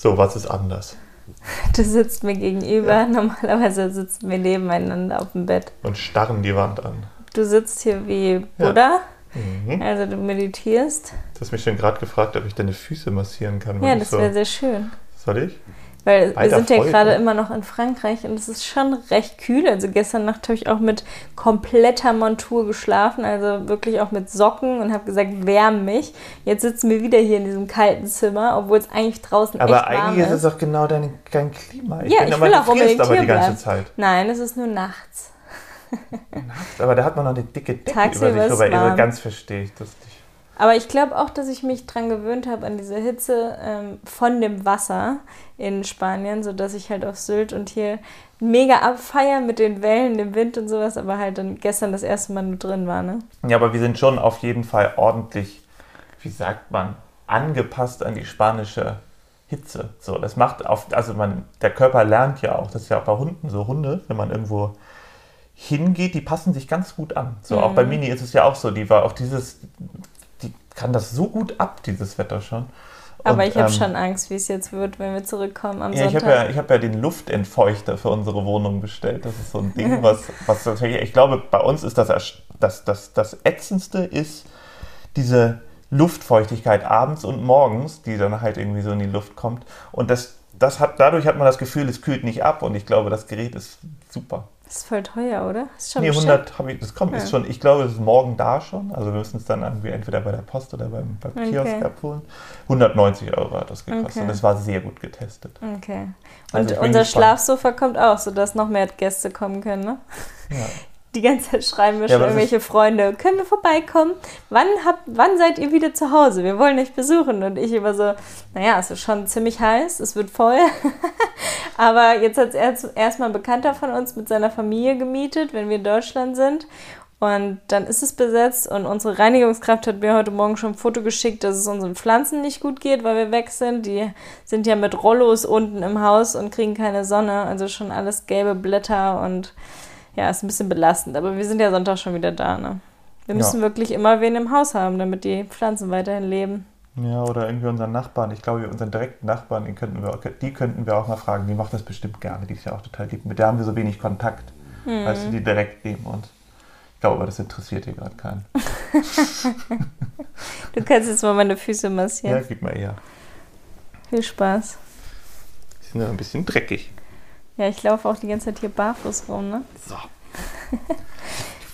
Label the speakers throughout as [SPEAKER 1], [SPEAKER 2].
[SPEAKER 1] So, was ist anders?
[SPEAKER 2] Du sitzt mir gegenüber, ja. normalerweise sitzen wir nebeneinander auf dem Bett.
[SPEAKER 1] Und starren die Wand an.
[SPEAKER 2] Du sitzt hier wie Buddha, ja. mhm. also du meditierst.
[SPEAKER 1] Du hast mich schon gerade gefragt, ob ich deine Füße massieren kann.
[SPEAKER 2] Ja, das so wäre sehr schön.
[SPEAKER 1] Soll ich?
[SPEAKER 2] Weil wir sind ja gerade immer noch in Frankreich und es ist schon recht kühl. Also gestern Nacht habe ich auch mit kompletter Montur geschlafen, also wirklich auch mit Socken und habe gesagt, wärm mich. Jetzt sitzen wir wieder hier in diesem kalten Zimmer, obwohl es eigentlich draußen
[SPEAKER 1] aber
[SPEAKER 2] echt
[SPEAKER 1] warm ist. Aber eigentlich ist es doch genau dein, dein Klima.
[SPEAKER 2] Ich ja, ich will auch unbedingt
[SPEAKER 1] aber die ganze. Zeit.
[SPEAKER 2] Nein, es ist nur nachts.
[SPEAKER 1] nachts? Aber da hat man noch eine dicke Decke
[SPEAKER 2] Tagsüber
[SPEAKER 1] über sich drüber. Also ganz verstehe ich das nicht.
[SPEAKER 2] Aber ich glaube auch, dass ich mich dran gewöhnt habe an diese Hitze ähm, von dem Wasser in Spanien, sodass ich halt auf Sylt und hier mega abfeiern mit den Wellen, dem Wind und sowas, aber halt dann gestern das erste Mal nur drin war, ne?
[SPEAKER 1] Ja, aber wir sind schon auf jeden Fall ordentlich, wie sagt man, angepasst an die spanische Hitze. So, das macht auf, also man, der Körper lernt ja auch, das ist ja auch bei Hunden so, Hunde, wenn man irgendwo hingeht, die passen sich ganz gut an. So, mhm. auch bei Mini ist es ja auch so, die war auch dieses, die kann das so gut ab, dieses Wetter schon.
[SPEAKER 2] Aber und, ich habe ähm, schon Angst, wie es jetzt wird, wenn wir zurückkommen am
[SPEAKER 1] ja,
[SPEAKER 2] Sonntag.
[SPEAKER 1] Ich habe ja, hab ja den Luftentfeuchter für unsere Wohnung bestellt. Das ist so ein Ding, was, was ich glaube, bei uns ist das, das, das, das Ätzendste ist diese Luftfeuchtigkeit abends und morgens, die dann halt irgendwie so in die Luft kommt. Und das, das hat, dadurch hat man das Gefühl, es kühlt nicht ab. Und ich glaube, das Gerät ist super.
[SPEAKER 2] Das ist voll teuer, oder?
[SPEAKER 1] Ist schon nee, 100 habe ich, das kommt, ja. ist schon, ich glaube, es ist morgen da schon. Also wir müssen es dann irgendwie entweder bei der Post oder beim, beim okay. Kiosk abholen. 190 Euro hat das gekostet okay. und es war sehr gut getestet.
[SPEAKER 2] Okay. Und also unser Schlafsofa kommt auch, sodass noch mehr Gäste kommen können, ne? Ja die ganze Zeit schreiben wir ja, schon irgendwelche Freunde, können wir vorbeikommen? Wann, habt, wann seid ihr wieder zu Hause? Wir wollen euch besuchen. Und ich immer so, naja, es ist schon ziemlich heiß, es wird voll. Aber jetzt hat es erst, erstmal ein Bekannter von uns mit seiner Familie gemietet, wenn wir in Deutschland sind. Und dann ist es besetzt und unsere Reinigungskraft hat mir heute Morgen schon ein Foto geschickt, dass es unseren Pflanzen nicht gut geht, weil wir weg sind. Die sind ja mit Rollos unten im Haus und kriegen keine Sonne. Also schon alles gelbe Blätter und ja, ist ein bisschen belastend, aber wir sind ja Sonntag schon wieder da, ne? Wir müssen ja. wirklich immer wen im Haus haben, damit die Pflanzen weiterhin leben.
[SPEAKER 1] Ja, oder irgendwie unseren Nachbarn. Ich glaube, unseren direkten Nachbarn, den könnten wir, die könnten wir auch mal fragen. Die macht das bestimmt gerne. Die ist ja auch total lieb. Mit der haben wir so wenig Kontakt. Hm. Weißt du, die direkt neben uns. Ich glaube, das interessiert hier gerade keinen.
[SPEAKER 2] du kannst jetzt mal meine Füße massieren.
[SPEAKER 1] Ja, gib mal eher.
[SPEAKER 2] Viel Spaß.
[SPEAKER 1] Die sind ja ein bisschen dreckig.
[SPEAKER 2] Ja, ich laufe auch die ganze Zeit hier barfuß rum, ne?
[SPEAKER 1] So.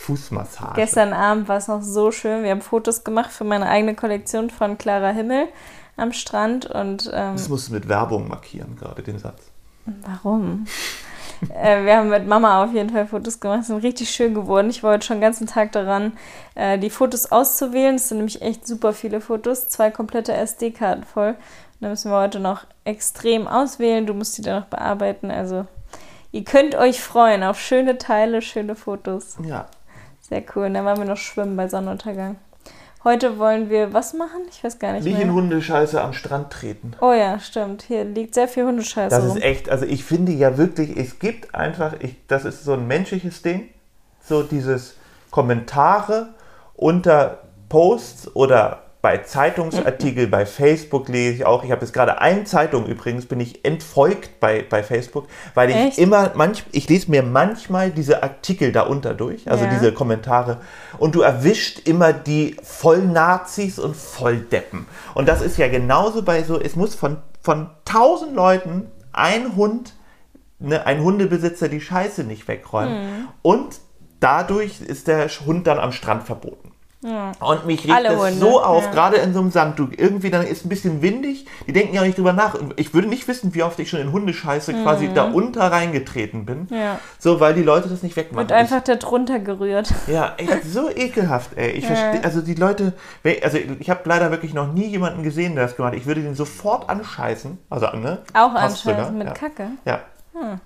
[SPEAKER 1] Fußmassage.
[SPEAKER 2] Gestern Abend war es noch so schön. Wir haben Fotos gemacht für meine eigene Kollektion von Clara Himmel am Strand und. Ähm,
[SPEAKER 1] das musst du mit Werbung markieren, gerade den Satz.
[SPEAKER 2] Warum? äh, wir haben mit Mama auf jeden Fall Fotos gemacht. Die sind richtig schön geworden. Ich war heute schon den ganzen Tag daran, äh, die Fotos auszuwählen. Es sind nämlich echt super viele Fotos. Zwei komplette SD-Karten voll. Da müssen wir heute noch extrem auswählen. Du musst die dann noch bearbeiten. Also Ihr könnt euch freuen auf schöne Teile, schöne Fotos.
[SPEAKER 1] Ja.
[SPEAKER 2] Sehr cool. Und dann waren wir noch schwimmen bei Sonnenuntergang. Heute wollen wir was machen? Ich weiß gar nicht
[SPEAKER 1] Nicht in Hundescheiße am Strand treten.
[SPEAKER 2] Oh ja, stimmt. Hier liegt sehr viel Hundescheiße
[SPEAKER 1] Das rum. ist echt, also ich finde ja wirklich, es gibt einfach, ich, das ist so ein menschliches Ding, so dieses Kommentare unter Posts oder bei Zeitungsartikeln, bei Facebook lese ich auch. Ich habe jetzt gerade eine Zeitung übrigens, bin ich entfolgt bei, bei Facebook, weil ich Echt? immer, manch, ich lese mir manchmal diese Artikel darunter durch, also ja. diese Kommentare, und du erwischt immer die Vollnazis und Volldeppen. Und das ist ja genauso bei so, es muss von, von tausend Leuten ein Hund, ne, ein Hundebesitzer die Scheiße nicht wegräumen. Mhm. Und dadurch ist der Hund dann am Strand verboten. Ja. Und mich regt Alle das Hunde. so auf, ja. gerade in so einem Sandtuch. Irgendwie dann ist ein bisschen windig, die denken ja nicht drüber nach. Ich würde nicht wissen, wie oft ich schon in Hundescheiße mhm. quasi da unter reingetreten bin. Ja. So, weil die Leute das nicht wegmachen.
[SPEAKER 2] Wird einfach da drunter gerührt.
[SPEAKER 1] Ja, echt so ekelhaft, ey. Ich verstehe, also die Leute, also ich habe leider wirklich noch nie jemanden gesehen, der das gemacht hat. Ich würde den sofort anscheißen. Also, ne?
[SPEAKER 2] Auch anscheißen mit Kacke?
[SPEAKER 1] Ja. Hm.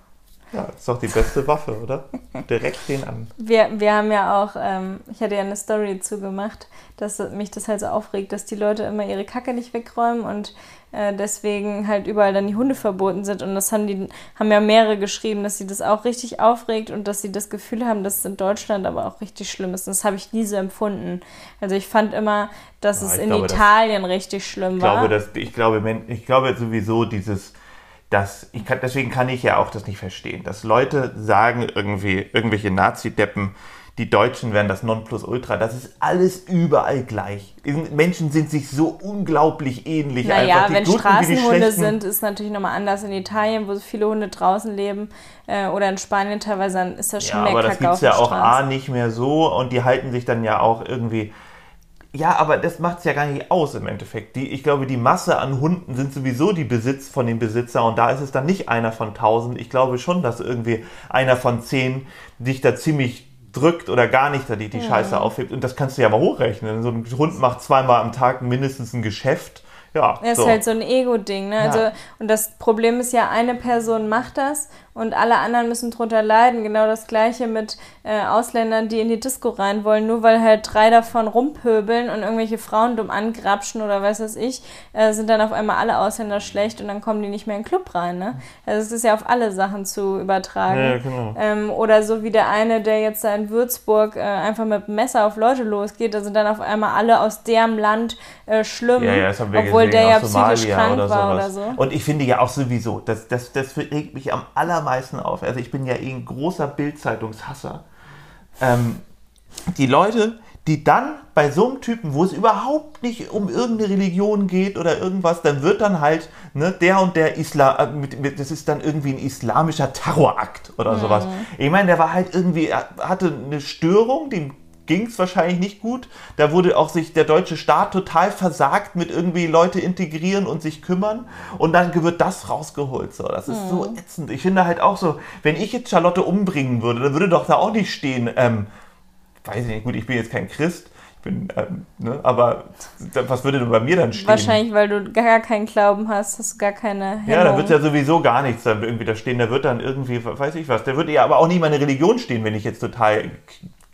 [SPEAKER 1] Ja, ist doch die beste Waffe, oder? Direkt den an.
[SPEAKER 2] Wir, wir haben ja auch, ähm, ich hatte ja eine Story dazu gemacht, dass mich das halt so aufregt, dass die Leute immer ihre Kacke nicht wegräumen und äh, deswegen halt überall dann die Hunde verboten sind. Und das haben die, haben ja mehrere geschrieben, dass sie das auch richtig aufregt und dass sie das Gefühl haben, dass es in Deutschland aber auch richtig schlimm ist. Und das habe ich nie so empfunden. Also ich fand immer, dass ja, es in glaube, Italien das, richtig schlimm
[SPEAKER 1] ich
[SPEAKER 2] war.
[SPEAKER 1] Glaube, dass, ich, glaube, ich glaube sowieso dieses dass ich kann, deswegen kann ich ja auch das nicht verstehen, dass Leute sagen irgendwie, irgendwelche Nazi-Deppen, die Deutschen wären das Nonplusultra. Das ist alles überall gleich. Menschen sind sich so unglaublich ähnlich.
[SPEAKER 2] Naja, wenn Guten Straßenhunde sind, ist natürlich nochmal anders. In Italien, wo so viele Hunde draußen leben, äh, oder in Spanien teilweise, dann ist das schon ja, mehr
[SPEAKER 1] aber das gibt es ja auch A nicht mehr so und die halten sich dann ja auch irgendwie ja, aber das macht es ja gar nicht aus im Endeffekt. Die, ich glaube, die Masse an Hunden sind sowieso die Besitz von dem Besitzer und da ist es dann nicht einer von tausend. Ich glaube schon, dass irgendwie einer von zehn dich da ziemlich drückt oder gar nicht da die, die ja. Scheiße aufhebt. Und das kannst du ja mal hochrechnen. So ein Hund macht zweimal am Tag mindestens ein Geschäft. Ja,
[SPEAKER 2] das so. ist halt so ein Ego-Ding. Ne? Ja. Also, und das Problem ist ja, eine Person macht das und alle anderen müssen drunter leiden. Genau das gleiche mit äh, Ausländern, die in die Disco rein wollen, nur weil halt drei davon rumpöbeln und irgendwelche Frauen dumm angrapschen oder weiß was ich, äh, sind dann auf einmal alle Ausländer schlecht und dann kommen die nicht mehr in den Club rein. Ne? Also es ist ja auf alle Sachen zu übertragen. Ja, genau. ähm, oder so wie der eine, der jetzt da in Würzburg äh, einfach mit dem Messer auf Leute losgeht, da sind dann auf einmal alle aus deren Land äh, schlimm,
[SPEAKER 1] ja, ja, obwohl der ja psychisch krank oder war oder so. Und ich finde ja auch sowieso, das, das, das regt mich am aller allermeisten auf. Also ich bin ja eh ein großer Bildzeitungshasser. Ähm, die Leute, die dann bei so einem Typen, wo es überhaupt nicht um irgendeine Religion geht oder irgendwas, dann wird dann halt ne, der und der Islam, äh, das ist dann irgendwie ein islamischer Terrorakt oder mhm. sowas. Ich meine, der war halt irgendwie, hatte eine Störung, die ging es wahrscheinlich nicht gut. Da wurde auch sich der deutsche Staat total versagt mit irgendwie Leute integrieren und sich kümmern. Und dann wird das rausgeholt. So. Das ist mhm. so ätzend. Ich finde halt auch so, wenn ich jetzt Charlotte umbringen würde, dann würde doch da auch nicht stehen, ähm, weiß ich nicht, gut, ich bin jetzt kein Christ. Ich bin, ähm, ne, aber was würde denn bei mir dann stehen?
[SPEAKER 2] Wahrscheinlich, weil du gar keinen Glauben hast, hast du gar keine Hemmung.
[SPEAKER 1] Ja, da wird ja sowieso gar nichts dann irgendwie da stehen. Da wird dann irgendwie, weiß ich was, da würde ja aber auch nicht meine Religion stehen, wenn ich jetzt total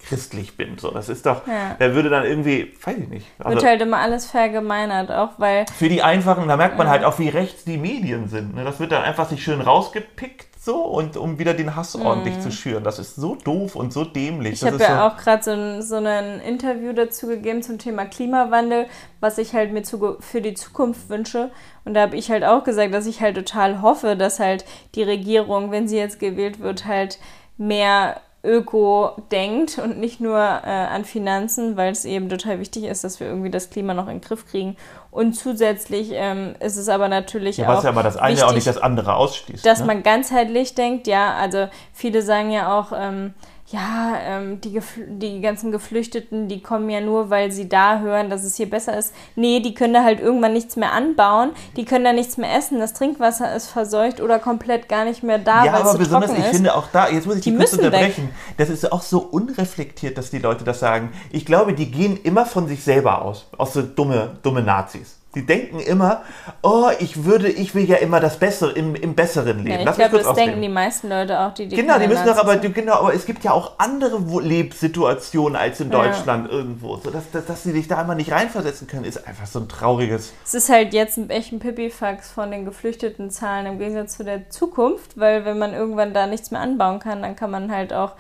[SPEAKER 1] christlich bin. So, das ist doch, ja. der würde dann irgendwie, weiß ich nicht.
[SPEAKER 2] Also, Wird halt immer alles vergemeinert, auch weil.
[SPEAKER 1] Für die Einfachen, da merkt man halt auch, wie rechts die Medien sind. Ne? Das wird dann einfach sich schön rausgepickt so und um wieder den Hass ordentlich mhm. zu schüren. Das ist so doof und so dämlich.
[SPEAKER 2] Ich habe ja so auch gerade so, ein, so ein Interview dazu gegeben zum Thema Klimawandel, was ich halt mir zu, für die Zukunft wünsche. Und da habe ich halt auch gesagt, dass ich halt total hoffe, dass halt die Regierung, wenn sie jetzt gewählt wird, halt mehr Öko denkt und nicht nur äh, an Finanzen, weil es eben total wichtig ist, dass wir irgendwie das Klima noch in den Griff kriegen. Und zusätzlich ähm, ist es aber natürlich ja,
[SPEAKER 1] auch. Was
[SPEAKER 2] ja
[SPEAKER 1] aber das eine wichtig, auch nicht das andere ausschließt.
[SPEAKER 2] Dass ne? man ganzheitlich denkt, ja, also viele sagen ja auch, ähm, ja, ähm, die, die ganzen Geflüchteten, die kommen ja nur, weil sie da hören, dass es hier besser ist. Nee, die können da halt irgendwann nichts mehr anbauen, die können da nichts mehr essen, das Trinkwasser ist verseucht oder komplett gar nicht mehr da,
[SPEAKER 1] ja, weil es so besonders, trocken ist. ich finde auch da, jetzt muss ich die, die kurz unterbrechen, weg. das ist auch so unreflektiert, dass die Leute das sagen. Ich glaube, die gehen immer von sich selber aus, aus so dumme, dumme Nazis. Die denken immer, oh, ich würde, ich will ja immer das Bessere im, im besseren Leben.
[SPEAKER 2] Ja, ich glaube, das ausnehmen. denken die meisten Leute auch, die die
[SPEAKER 1] Genau, die müssen doch aber, die, genau, aber es gibt ja auch andere Lebenssituationen als in Deutschland ja. irgendwo. So, dass, dass, dass sie sich da immer nicht reinversetzen können, ist einfach so ein trauriges.
[SPEAKER 2] Es ist halt jetzt echt ein Pipifax von den geflüchteten Zahlen im Gegensatz zu der Zukunft, weil wenn man irgendwann da nichts mehr anbauen kann, dann kann man halt auch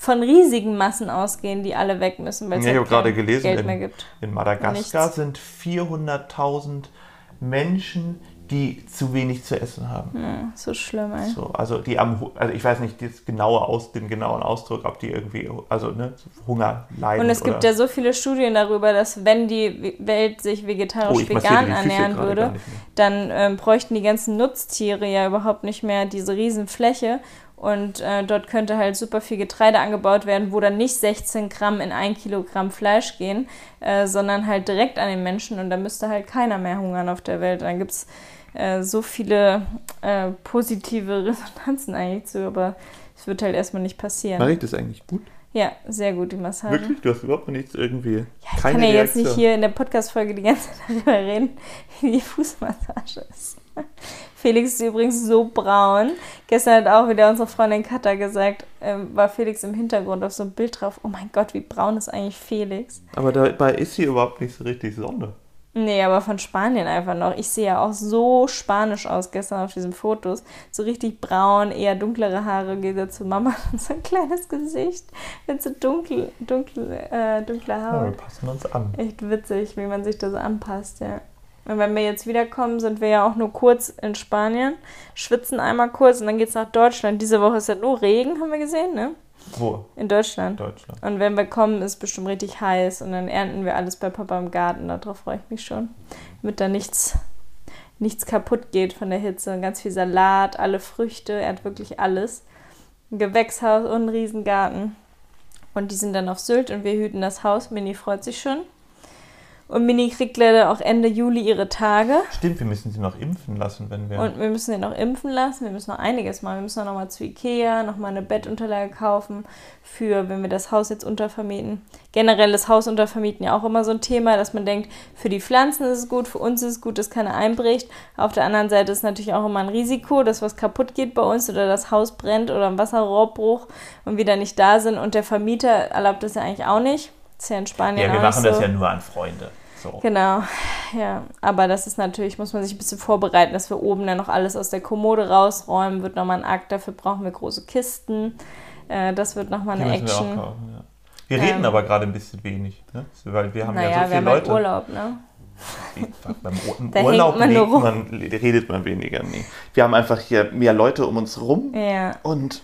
[SPEAKER 2] von riesigen Massen ausgehen, die alle weg müssen,
[SPEAKER 1] weil es ja, halt gerade gelesen, Geld in, mehr gibt. In Madagaskar Nichts. sind 400.000 Menschen, die zu wenig zu essen haben.
[SPEAKER 2] Ja, so schlimm, ey.
[SPEAKER 1] So, also die am, also ich weiß nicht das genaue Aus, den genauen Ausdruck, ob die irgendwie, also ne, Hunger leiden.
[SPEAKER 2] Und es gibt ja so viele Studien darüber, dass wenn die Welt sich vegetarisch oh, vegan ernähren würde, dann ähm, bräuchten die ganzen Nutztiere ja überhaupt nicht mehr diese Riesenfläche und äh, dort könnte halt super viel Getreide angebaut werden, wo dann nicht 16 Gramm in ein Kilogramm Fleisch gehen, äh, sondern halt direkt an den Menschen. Und da müsste halt keiner mehr hungern auf der Welt. Dann gibt es äh, so viele äh, positive Resonanzen eigentlich zu, aber es wird halt erstmal nicht passieren.
[SPEAKER 1] Mache ich das eigentlich gut?
[SPEAKER 2] Ja, sehr gut, die Massage.
[SPEAKER 1] Wirklich? Du hast überhaupt nichts irgendwie. Ja,
[SPEAKER 2] ich kann ja Reaktion. jetzt nicht hier in der Podcast-Folge die ganze Zeit darüber reden, wie die Fußmassage ist. Felix ist übrigens so braun. Gestern hat auch wieder unsere Freundin Katha gesagt, ähm, war Felix im Hintergrund auf so einem Bild drauf. Oh mein Gott, wie braun ist eigentlich Felix?
[SPEAKER 1] Aber dabei ist hier überhaupt nicht so richtig Sonne.
[SPEAKER 2] Nee, aber von Spanien einfach noch. Ich sehe ja auch so spanisch aus gestern auf diesen Fotos. So richtig braun, eher dunklere Haare, geht er zu Mama und so ein kleines Gesicht mit so dunkel, dunkel, äh, dunkler Haare.
[SPEAKER 1] Ja, wir passen uns an.
[SPEAKER 2] Echt witzig, wie man sich das anpasst, ja. Und wenn wir jetzt wiederkommen, sind wir ja auch nur kurz in Spanien, schwitzen einmal kurz und dann geht es nach Deutschland. Diese Woche ist ja nur Regen, haben wir gesehen, ne?
[SPEAKER 1] Wo?
[SPEAKER 2] In Deutschland.
[SPEAKER 1] Deutschland.
[SPEAKER 2] Und wenn wir kommen, ist es bestimmt richtig heiß und dann ernten wir alles bei Papa im Garten. Darauf freue ich mich schon. Damit da nichts, nichts kaputt geht von der Hitze. Und ganz viel Salat, alle Früchte, er hat wirklich alles. Ein Gewächshaus und einen Riesengarten. Und die sind dann auf Sylt und wir hüten das Haus. Mini freut sich schon. Und Mini kriegt leider auch Ende Juli ihre Tage.
[SPEAKER 1] Stimmt, wir müssen sie noch impfen lassen, wenn wir.
[SPEAKER 2] Und wir müssen sie noch impfen lassen. Wir müssen noch einiges machen. Wir müssen noch mal zu Ikea, noch mal eine Bettunterlage kaufen, für wenn wir das Haus jetzt untervermieten. Generell das Haus untervermieten ja auch immer so ein Thema, dass man denkt, für die Pflanzen ist es gut, für uns ist es gut, dass keiner einbricht. Auf der anderen Seite ist natürlich auch immer ein Risiko, dass was kaputt geht bei uns oder das Haus brennt oder ein Wasserrohrbruch und wir da nicht da sind. Und der Vermieter erlaubt das ja eigentlich auch nicht. Das ist ja in Spanien
[SPEAKER 1] Ja, wir machen
[SPEAKER 2] so.
[SPEAKER 1] das ja nur an Freunde. So.
[SPEAKER 2] Genau, ja. Aber das ist natürlich, muss man sich ein bisschen vorbereiten, dass wir oben dann noch alles aus der Kommode rausräumen. Wird nochmal ein Akt, dafür brauchen wir große Kisten. Äh, das wird nochmal eine
[SPEAKER 1] müssen wir
[SPEAKER 2] Action.
[SPEAKER 1] kaufen, ja. Wir reden
[SPEAKER 2] Ähm,
[SPEAKER 1] aber gerade ein bisschen wenig, ne? weil wir haben
[SPEAKER 2] Naja,
[SPEAKER 1] ja so
[SPEAKER 2] wir
[SPEAKER 1] viele
[SPEAKER 2] haben halt
[SPEAKER 1] Leute.
[SPEAKER 2] Urlaub, ne?
[SPEAKER 1] Beim
[SPEAKER 2] Da
[SPEAKER 1] Urlaub
[SPEAKER 2] man
[SPEAKER 1] lebt man, redet man weniger. Nee. Wir haben einfach hier mehr Leute um uns rum
[SPEAKER 2] Ja.
[SPEAKER 1] und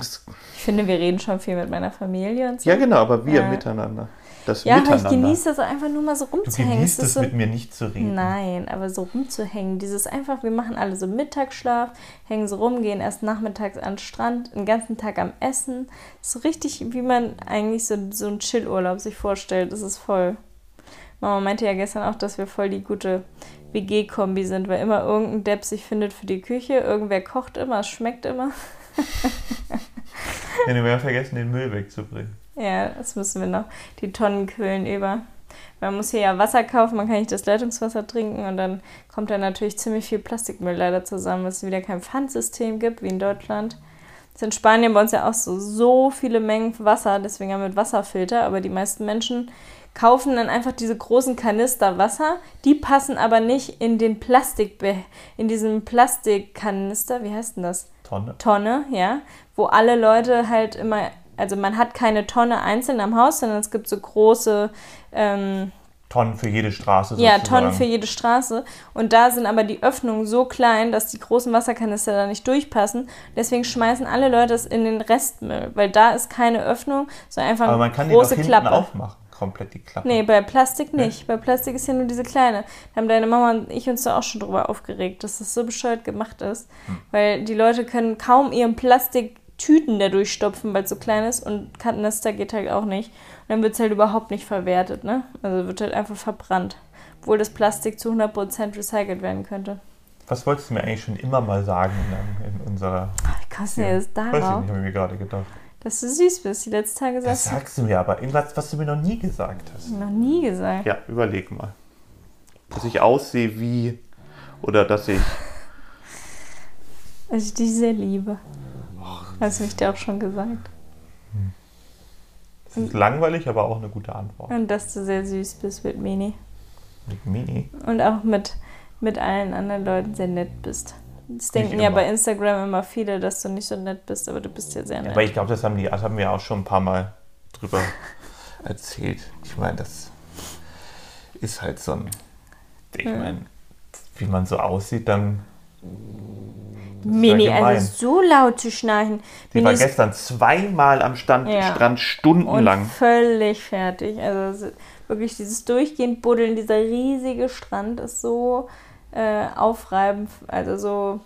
[SPEAKER 2] Ich finde, wir reden schon viel mit meiner Familie und so.
[SPEAKER 1] ja genau, aber wir
[SPEAKER 2] Ja.
[SPEAKER 1] miteinander. Das
[SPEAKER 2] Ja, aber
[SPEAKER 1] Miteinander.
[SPEAKER 2] ich genieße das einfach nur mal so
[SPEAKER 1] du
[SPEAKER 2] rumzuhängen.
[SPEAKER 1] genießt
[SPEAKER 2] Es ist
[SPEAKER 1] es
[SPEAKER 2] so,
[SPEAKER 1] mit mir nicht zu reden.
[SPEAKER 2] Nein, aber so rumzuhängen. Dieses einfach, wir machen alle so Mittagsschlaf, hängen so rum, gehen erst nachmittags an den Strand, den ganzen Tag am Essen. So richtig, wie man eigentlich so, so einen Chillurlaub sich vorstellt. Das ist voll. Mama meinte ja gestern auch, dass wir voll die gute WG-Kombi sind, weil immer irgendein Depp sich findet für die Küche, irgendwer kocht immer, es schmeckt immer.
[SPEAKER 1] Ja, wir haben vergessen, den Müll wegzubringen.
[SPEAKER 2] Ja, das müssen wir noch. Die Tonnen quillen über. Man muss hier ja Wasser kaufen, man kann nicht das Leitungswasser trinken und dann kommt da natürlich ziemlich viel Plastikmüll leider zusammen, weil es wieder kein Pfandsystem gibt wie in Deutschland. Ist in Spanien bei uns ja auch so, so viele Mengen Wasser, deswegen haben wir Wasserfilter, aber die meisten Menschen kaufen dann einfach diese großen Kanister Wasser, die passen aber nicht in den Plastik, in diesem Plastikkanister, wie heißt denn das?
[SPEAKER 1] Tonne.
[SPEAKER 2] Tonne, ja, wo alle Leute halt immer, also man hat keine Tonne einzeln am Haus, sondern es gibt so große, ähm,
[SPEAKER 1] Tonnen für jede Straße
[SPEAKER 2] ja,
[SPEAKER 1] sozusagen.
[SPEAKER 2] Tonnen für jede Straße. Und da sind aber die Öffnungen so klein, dass die großen Wasserkanister da nicht durchpassen. Deswegen schmeißen alle Leute es in den Restmüll, weil da ist keine Öffnung, sondern einfach
[SPEAKER 1] Aber man
[SPEAKER 2] eine
[SPEAKER 1] kann die doch
[SPEAKER 2] große Klappe.
[SPEAKER 1] aufmachen, komplett die Klappe.
[SPEAKER 2] Nee, bei Plastik nicht. Bei Plastik ist ja nur diese kleine. Da haben deine Mama und ich uns da auch schon drüber aufgeregt, dass das so bescheuert gemacht ist.
[SPEAKER 1] Hm.
[SPEAKER 2] Weil die Leute können kaum ihren Plastiktüten da durchstopfen, weil es so klein ist und Kanister geht halt auch nicht. Und dann wird es halt überhaupt nicht verwertet, ne? Also wird halt einfach verbrannt. Obwohl das Plastik zu 100% recycelt werden könnte.
[SPEAKER 1] Was wolltest du mir eigentlich schon immer mal sagen in, in unserer...
[SPEAKER 2] Wie kommst du denn jetzt
[SPEAKER 1] Weiß ich
[SPEAKER 2] darauf?
[SPEAKER 1] nicht, habe ich mir gerade gedacht.
[SPEAKER 2] Dass du süß bist. Die letzten Tage
[SPEAKER 1] Das
[SPEAKER 2] sagst
[SPEAKER 1] sagst du mir aber. Irgendwas, was du mir noch nie gesagt hast.
[SPEAKER 2] noch nie gesagt.
[SPEAKER 1] Ja, überleg mal. Dass ich aussehe wie... Oder dass ich...
[SPEAKER 2] Dass ich dich sehr liebe. Hast du mich dir auch schon gesagt.
[SPEAKER 1] Das ist langweilig, aber auch eine gute Antwort.
[SPEAKER 2] Und dass du sehr süß bist mit Mini.
[SPEAKER 1] Mit Mini.
[SPEAKER 2] Und auch mit, mit allen anderen Leuten sehr nett bist. Das denken ja bei Instagram immer viele, dass du nicht so nett bist, aber du bist ja sehr nett.
[SPEAKER 1] aber ich glaube, das haben, die, das haben wir auch schon ein paar Mal drüber erzählt. Ich meine, das ist halt so ein. Ich meine, wie man so aussieht, dann.
[SPEAKER 2] Mini, also so laut zu schnarchen.
[SPEAKER 1] Die war
[SPEAKER 2] Mini ist
[SPEAKER 1] gestern zweimal am Stand,
[SPEAKER 2] Ja.
[SPEAKER 1] Strand
[SPEAKER 2] und
[SPEAKER 1] stundenlang.
[SPEAKER 2] völlig fertig. Also wirklich dieses durchgehend Buddeln, dieser riesige Strand ist so äh, aufreibend, also so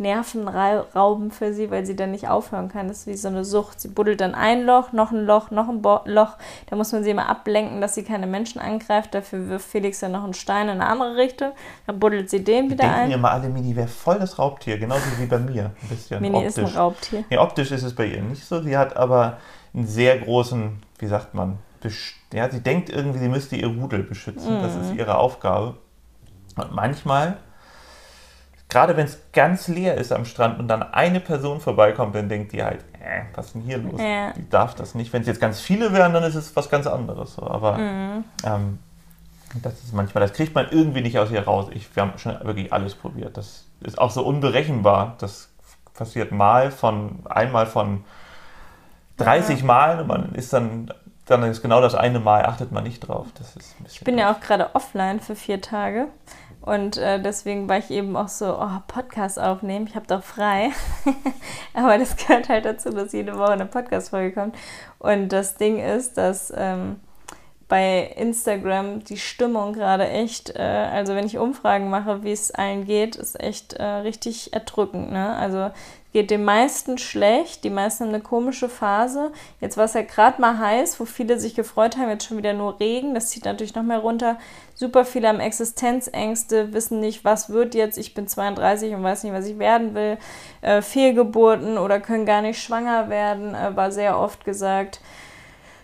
[SPEAKER 2] nervenraubend für sie, weil sie dann nicht aufhören kann. Das ist wie so eine Sucht. Sie buddelt dann ein Loch, noch ein Loch, noch ein Bo Loch. Da muss man sie immer ablenken, dass sie keine Menschen angreift. Dafür wirft Felix dann noch einen Stein in eine andere Richtung. Dann buddelt sie den wieder
[SPEAKER 1] denken
[SPEAKER 2] ein.
[SPEAKER 1] immer alle, Mini wäre voll das Raubtier, genauso wie bei mir. Ein bisschen
[SPEAKER 2] Mini ist ein
[SPEAKER 1] optisch.
[SPEAKER 2] Raubtier.
[SPEAKER 1] Nee, optisch ist es bei ihr nicht so. Sie hat aber einen sehr großen, wie sagt man, Besch ja, sie denkt irgendwie, sie müsste ihr Rudel beschützen. Das
[SPEAKER 2] Mhm.
[SPEAKER 1] ist ihre Aufgabe. Und manchmal gerade wenn es ganz leer ist am Strand und dann eine Person vorbeikommt, dann denkt die halt, äh, was ist denn hier los? Ja. Die darf das nicht. Wenn es jetzt ganz viele wären, dann ist es was ganz anderes. So. Aber mhm. ähm, das ist manchmal, das kriegt man irgendwie nicht aus ihr raus. Ich, wir haben schon wirklich alles probiert. Das ist auch so unberechenbar. Das passiert mal von, einmal von 30 ja. Mal und man ist dann, dann ist genau das eine Mal, achtet man nicht drauf. Das ist
[SPEAKER 2] ich bin ja auch gerade offline für vier Tage. Und äh, deswegen war ich eben auch so, oh, Podcast aufnehmen, ich habe doch frei. Aber das gehört halt dazu, dass jede Woche eine Podcast-Folge kommt. Und das Ding ist, dass ähm, bei Instagram die Stimmung gerade echt, äh, also wenn ich Umfragen mache, wie es allen geht, ist echt äh, richtig erdrückend. Ne? Also geht den meisten schlecht, die meisten haben eine komische Phase. Jetzt war es ja gerade mal heiß, wo viele sich gefreut haben, jetzt schon wieder nur Regen, das zieht natürlich noch mehr runter. Super viele haben Existenzängste, wissen nicht, was wird jetzt. Ich bin 32 und weiß nicht, was ich werden will. Äh, Fehlgeburten oder können gar nicht schwanger werden, äh, war sehr oft gesagt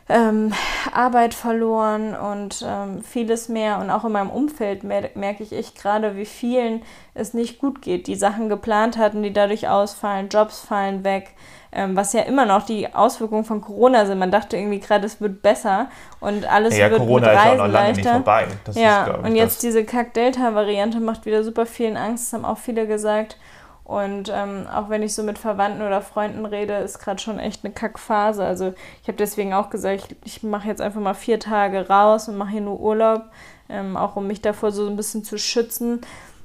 [SPEAKER 2] ähm, Arbeit verloren und ähm, vieles mehr. Und auch in meinem Umfeld mer merke ich echt gerade, wie vielen es nicht gut geht, die Sachen geplant hatten, die dadurch ausfallen, Jobs fallen weg, ähm, was ja immer noch die Auswirkungen von Corona sind. Man dachte irgendwie gerade, es wird besser und alles ja, wird Corona mit Reisen ist auch noch lange leichter. Nicht vorbei. Das ja, ist, und jetzt diese Kack-Delta-Variante macht wieder super vielen Angst, das haben auch viele gesagt. Und ähm, auch wenn ich so mit Verwandten oder Freunden rede, ist gerade schon echt eine Kackphase. Also ich habe deswegen auch gesagt, ich, ich mache jetzt einfach mal vier Tage raus und mache hier nur Urlaub, ähm, auch um mich davor so ein bisschen zu schützen.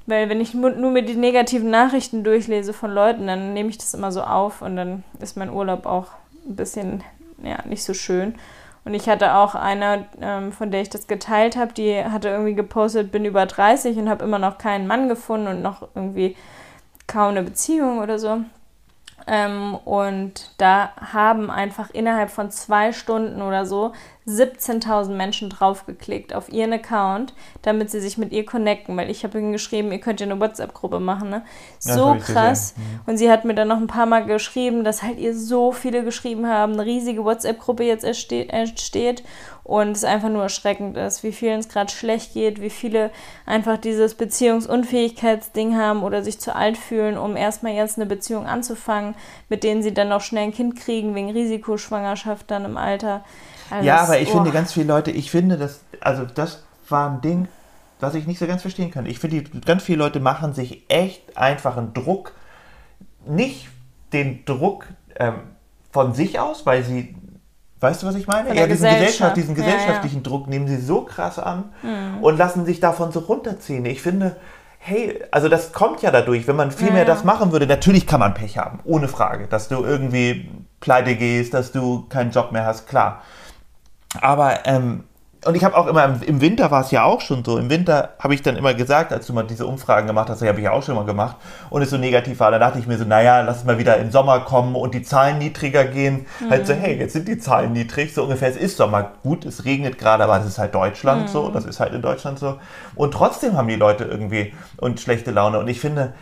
[SPEAKER 2] Weil wenn ich nur, mir die negativen Nachrichten durchlese von Leuten, dann nehme ich das immer so auf und dann ist mein Urlaub auch ein bisschen ja, nicht so schön. Und ich hatte auch eine, ähm, von der ich das geteilt habe, die hatte irgendwie gepostet, bin über 30 und habe immer noch keinen Mann gefunden und noch irgendwie kaum eine Beziehung oder so. Ähm, und da haben einfach innerhalb von zwei Stunden oder so 17.000 Menschen draufgeklickt auf ihren Account, damit sie sich mit ihr connecten, weil ich habe ihnen geschrieben, ihr könnt ja eine WhatsApp-Gruppe machen, ne? So krass. Mhm. Und sie hat mir dann noch ein paar Mal geschrieben, dass halt ihr so viele geschrieben haben, eine riesige WhatsApp-Gruppe jetzt entsteht und es einfach nur erschreckend ist, wie vielen es gerade schlecht geht, wie viele einfach dieses Beziehungsunfähigkeitsding haben oder sich zu alt fühlen, um erstmal jetzt eine Beziehung anzufangen, mit denen sie dann noch schnell ein Kind kriegen wegen Risikoschwangerschaft dann im Alter.
[SPEAKER 1] Also ja, aber ich oh. finde ganz viele Leute, ich finde das, also das war ein Ding, was ich nicht so ganz verstehen kann. Ich finde, ganz viele Leute machen sich echt einfach einen Druck, nicht den Druck ähm, von sich aus, weil sie Weißt du, was ich meine? Ja, diesen Gesellschaft, diesen gesellschaftlichen ja, ja. Druck nehmen sie so krass an mhm. und lassen sich davon so runterziehen. Ich finde, hey, also das kommt ja dadurch, wenn man viel ja, mehr das machen würde. Natürlich kann man Pech haben, ohne Frage, dass du irgendwie pleite gehst, dass du keinen Job mehr hast, klar. Aber ähm, und ich habe auch immer, im Winter war es ja auch schon so. Im Winter habe ich dann immer gesagt, als du mal diese Umfragen gemacht hast, die habe ich ja auch schon mal gemacht, und es so negativ war, da dachte ich mir so, naja, lass es mal wieder im Sommer kommen und die Zahlen niedriger gehen. Mhm. Halt so, hey, jetzt sind die Zahlen niedrig, so ungefähr, es ist Sommer. Gut, es regnet gerade, aber das ist halt Deutschland mhm. so, das ist halt in Deutschland so. Und trotzdem haben die Leute irgendwie und schlechte Laune. Und ich finde,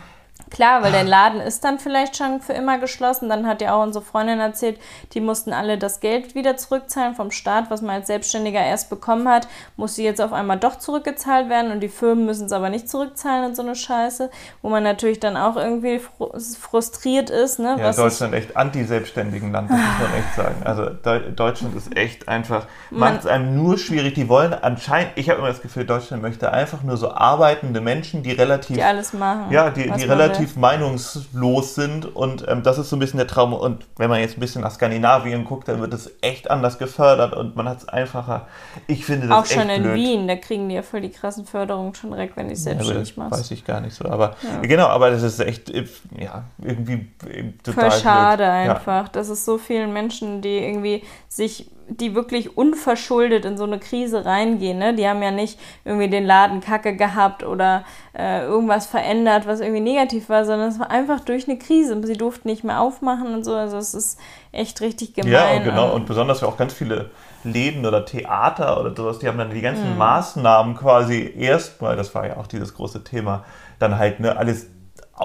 [SPEAKER 2] Klar, weil der Laden ist dann vielleicht schon für immer geschlossen. Dann hat ja auch unsere Freundin erzählt, die mussten alle das Geld wieder zurückzahlen vom Staat, was man als Selbstständiger erst bekommen hat, muss sie jetzt auf einmal doch zurückgezahlt werden und die Firmen müssen es aber nicht zurückzahlen und so eine Scheiße, wo man natürlich dann auch irgendwie frustriert ist. Ne?
[SPEAKER 1] Ja, Deutschland echt anti-selbstständigen Land, das muss man echt sagen. Also Deutschland ist echt einfach, macht es einem nur schwierig. Die wollen anscheinend, ich habe immer das Gefühl, Deutschland möchte einfach nur so arbeitende Menschen, die relativ...
[SPEAKER 2] Die alles machen.
[SPEAKER 1] Ja, die, die relativ relativ meinungslos sind und ähm, das ist so ein bisschen der Traum. Und wenn man jetzt ein bisschen nach Skandinavien guckt, dann wird es echt anders gefördert und man hat es einfacher. Ich finde das
[SPEAKER 2] Auch schon in blöd. Wien, da kriegen die ja voll die krassen Förderungen schon direkt, wenn die es selbstständig ja,
[SPEAKER 1] machst. Weiß ich gar nicht so, aber ja. genau, aber das ist echt, ja, irgendwie
[SPEAKER 2] total Voll schade blöd. einfach. Ja. Das ist so vielen Menschen, die irgendwie sich die wirklich unverschuldet in so eine Krise reingehen. Ne? Die haben ja nicht irgendwie den Laden kacke gehabt oder äh, irgendwas verändert, was irgendwie negativ war, sondern es war einfach durch eine Krise. Sie durften nicht mehr aufmachen und so. Also es ist echt richtig gemein.
[SPEAKER 1] Ja, genau. Und besonders auch ganz viele Läden oder Theater oder sowas, die haben dann die ganzen mhm. Maßnahmen quasi erstmal, das war ja auch dieses große Thema, dann halt ne, alles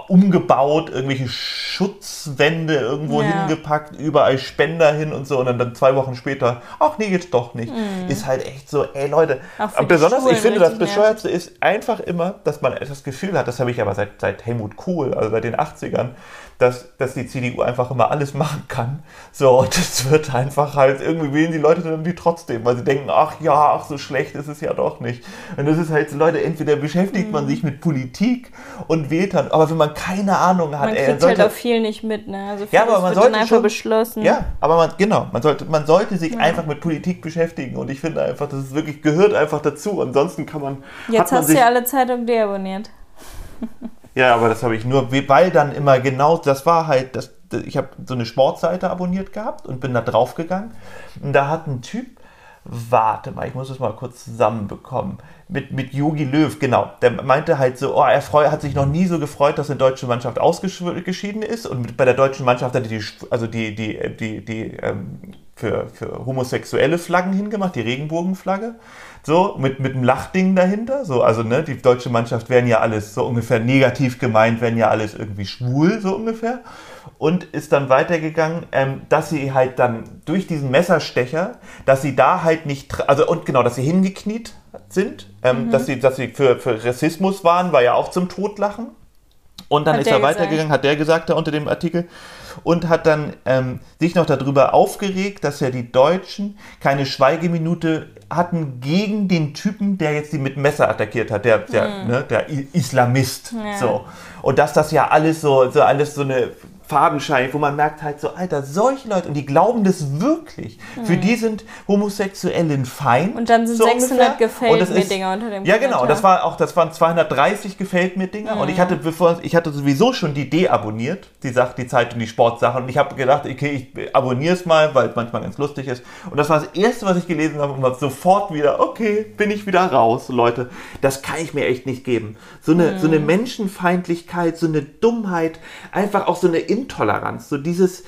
[SPEAKER 1] umgebaut, irgendwelche Schutzwände irgendwo ja. hingepackt, überall Spender hin und so und dann, dann zwei Wochen später, ach nee, jetzt doch nicht. Mhm. Ist halt echt so, ey Leute. Besonders, Schulen ich finde, das Bescheuerste ist einfach immer, dass man das Gefühl hat, das habe ich aber seit, seit Helmut Kohl, also seit den 80ern, dass, dass die CDU einfach immer alles machen kann. So, und es wird einfach halt, irgendwie wählen die Leute dann die trotzdem, weil sie denken, ach ja, ach so schlecht ist es ja doch nicht. Und das ist halt, Leute, entweder beschäftigt mhm. man sich mit Politik und wählt dann, aber wenn man keine Ahnung hat,
[SPEAKER 2] man ey, kriegt sollte, halt auch viel nicht mit, ne? Also ja, aber man
[SPEAKER 1] sollte einfach schon, beschlossen. Ja, aber man, genau, man sollte, man sollte sich ja. einfach mit Politik beschäftigen und ich finde einfach, das ist wirklich, gehört einfach dazu. Ansonsten kann man.
[SPEAKER 2] Jetzt hast du ja alle Zeitungen deabonniert.
[SPEAKER 1] Ja, aber das habe ich nur, weil dann immer genau, das war halt, das, ich habe so eine Sportseite abonniert gehabt und bin da drauf gegangen. Und da hat ein Typ, warte mal, ich muss das mal kurz zusammenbekommen, mit, mit Löw, genau. Der meinte halt so, oh, er freu, hat sich noch nie so gefreut, dass eine deutsche Mannschaft ausgeschieden ist. Und mit, bei der deutschen Mannschaft hat er die, also die, die, die, die ähm, für, für homosexuelle Flaggen hingemacht, die Regenbogenflagge so mit, mit einem Lachding dahinter. So, also ne, die deutsche Mannschaft wären ja alles so ungefähr negativ gemeint, wären ja alles irgendwie schwul, so ungefähr. Und ist dann weitergegangen, ähm, dass sie halt dann durch diesen Messerstecher, dass sie da halt nicht, also und genau, dass sie hingekniet sind, ähm, mhm. dass sie, dass sie für, für Rassismus waren, war ja auch zum Totlachen. Und dann hat ist er weitergegangen, hat der gesagt da unter dem Artikel, und hat dann ähm, sich noch darüber aufgeregt, dass ja die Deutschen keine Schweigeminute hatten gegen den Typen, der jetzt die mit Messer attackiert hat, der, der, mhm. ne, der Islamist. Ja. So. Und dass das ja alles so, so alles so eine Fadenschein, wo man merkt halt so, Alter, solche Leute, und die glauben das wirklich. Mhm. Für die sind Homosexuellen fein.
[SPEAKER 2] Und dann sind so 600 gefällt mir Dinger
[SPEAKER 1] unter dem Ja, genau. Das war auch, das waren 230 gefällt mir Dinger. Mhm. Und ich hatte, bevor, ich hatte sowieso schon die deabonniert, die Sache, die Zeitung, die Sportsache. Und ich habe gedacht, okay, ich abonniere es mal, weil es manchmal ganz lustig ist. Und das war das erste, was ich gelesen habe und war sofort wieder, okay, bin ich wieder raus, Leute. Das kann ich mir echt nicht geben. So eine, mhm. so eine Menschenfeindlichkeit, so eine Dummheit, einfach auch so eine Intoleranz, so dieses,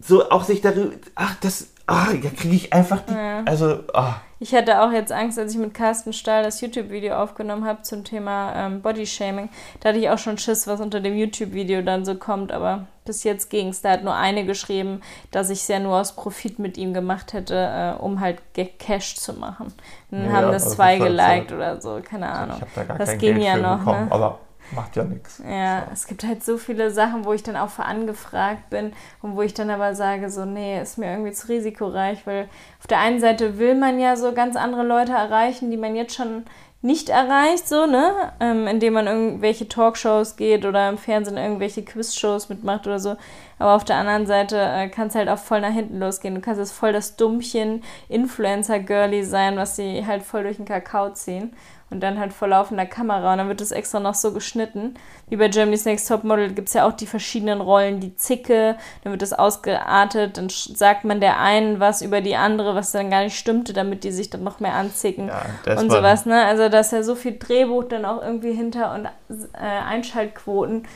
[SPEAKER 1] so auch sich darüber, ach, das, ah, da kriege ich einfach die, ja. also, ah.
[SPEAKER 2] Ich hatte auch jetzt Angst, als ich mit Carsten Stahl das YouTube-Video aufgenommen habe zum Thema ähm, Bodyshaming. Da hatte ich auch schon Schiss, was unter dem YouTube-Video dann so kommt, aber bis jetzt ging es. Da hat nur eine geschrieben, dass ich es ja nur aus Profit mit ihm gemacht hätte, äh, um halt Cash zu machen. Dann ja, haben das zwei geliked so. oder so, keine Ahnung.
[SPEAKER 1] Ich da das ging Geld ja noch. Bekommen, ne? Aber macht ja nichts.
[SPEAKER 2] Ja, so. es gibt halt so viele Sachen, wo ich dann auch für angefragt bin und wo ich dann aber sage, so, nee, ist mir irgendwie zu risikoreich, weil auf der einen Seite will man ja so ganz andere Leute erreichen, die man jetzt schon nicht erreicht, so, ne? Ähm, indem man irgendwelche Talkshows geht oder im Fernsehen irgendwelche Quizshows mitmacht oder so. Aber auf der anderen Seite äh, kann es halt auch voll nach hinten losgehen. Du kannst jetzt voll das Dummchen Influencer-Girly sein, was sie halt voll durch den Kakao ziehen und dann halt vor laufender Kamera und dann wird das extra noch so geschnitten. Wie bei Germany's Next Topmodel gibt es ja auch die verschiedenen Rollen, die Zicke, dann wird das ausgeartet, dann sagt man der einen was über die andere, was dann gar nicht stimmte, damit die sich dann noch mehr anzicken ja, und sowas, ne? Also da ist ja so viel Drehbuch dann auch irgendwie hinter und äh, Einschaltquoten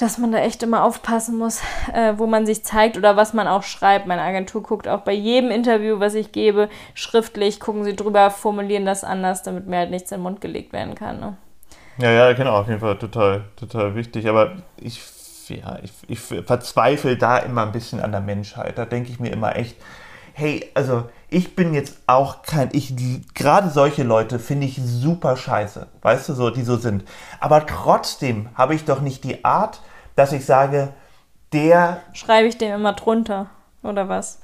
[SPEAKER 2] dass man da echt immer aufpassen muss, äh, wo man sich zeigt oder was man auch schreibt. Meine Agentur guckt auch bei jedem Interview, was ich gebe, schriftlich, gucken sie drüber, formulieren das anders, damit mir halt nichts in den Mund gelegt werden kann. Ne?
[SPEAKER 1] Ja, ja, genau, auf jeden Fall total, total wichtig. Aber ich, ja, ich, ich verzweifle da immer ein bisschen an der Menschheit. Da denke ich mir immer echt, hey, also ich bin jetzt auch kein, ich, gerade solche Leute finde ich super scheiße, weißt du, so, die so sind. Aber trotzdem habe ich doch nicht die Art, dass ich sage, der.
[SPEAKER 2] Schreibe ich dem immer drunter, oder was?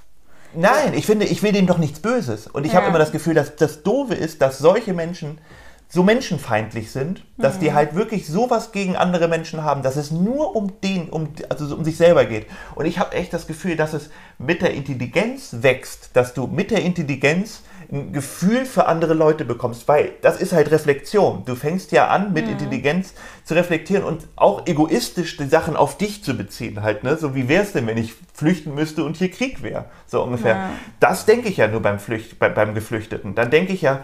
[SPEAKER 1] Nein, ich finde, ich will dem doch nichts Böses. Und ich ja. habe immer das Gefühl, dass das Doofe ist, dass solche Menschen so menschenfeindlich sind, dass mhm. die halt wirklich sowas gegen andere Menschen haben, dass es nur um den, um, also um sich selber geht. Und ich habe echt das Gefühl, dass es mit der Intelligenz wächst, dass du mit der Intelligenz ein Gefühl für andere Leute bekommst, weil das ist halt Reflexion. Du fängst ja an, mit mhm. Intelligenz zu reflektieren und auch egoistisch die Sachen auf dich zu beziehen, halt, ne? So wie wäre es denn, wenn ich flüchten müsste und hier Krieg wäre, so ungefähr. Ja. Das denke ich ja nur beim, Flücht, bei, beim Geflüchteten. Dann denke ich ja,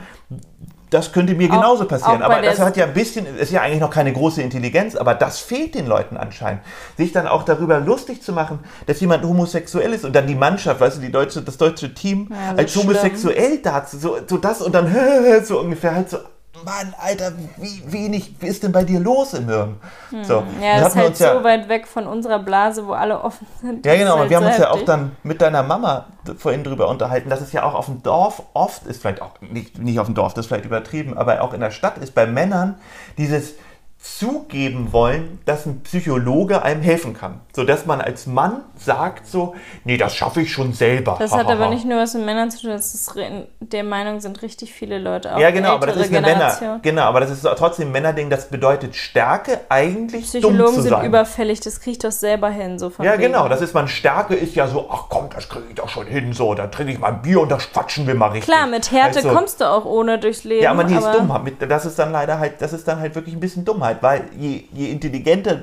[SPEAKER 1] das könnte mir genauso passieren. aber das hat ja ein bisschen, ist ja eigentlich noch keine große Intelligenz, aber das fehlt den Leuten anscheinend. Sich dann auch darüber lustig zu machen, dass jemand homosexuell ist und dann die Mannschaft, weißt du, die deutsche, das deutsche Team ja, als homosexuell da, so, so das und dann so ungefähr halt so, Mann, Alter, wie wenig wie ist denn bei dir los im Hirn?
[SPEAKER 2] Hm. So. Ja, das ist halt so ja, weit weg von unserer Blase, wo alle offen sind.
[SPEAKER 1] Ja, genau. Und halt wir haben uns heftig. ja auch dann mit deiner Mama vorhin drüber unterhalten, dass es ja auch auf dem Dorf oft ist, vielleicht auch nicht, nicht auf dem Dorf, das ist vielleicht übertrieben, aber auch in der Stadt ist bei Männern dieses zugeben wollen, dass ein Psychologe einem helfen kann. So dass man als Mann sagt so, nee, das schaffe ich schon selber.
[SPEAKER 2] Das hat aber nicht nur was mit Männern zu tun, das ist der Meinung sind richtig viele Leute
[SPEAKER 1] auch. Ja, genau, aber das ist eine Männer. Genau, aber das ist trotzdem ein Männerding, das bedeutet Stärke eigentlich
[SPEAKER 2] Psychologen dumm zu sein. sind überfällig, das kriege ich doch selber hin. So
[SPEAKER 1] von ja, wegen. genau, das ist man Stärke ist ja so, ach komm, das kriege ich doch schon hin, so, dann trinke ich mal ein Bier und das quatschen wir mal richtig.
[SPEAKER 2] Klar, mit Härte also, kommst du auch ohne durchs Leben.
[SPEAKER 1] Ja, aber die ist dumm. Das ist dann leider halt, das ist dann halt wirklich ein bisschen Dummheit, weil je je intelligenter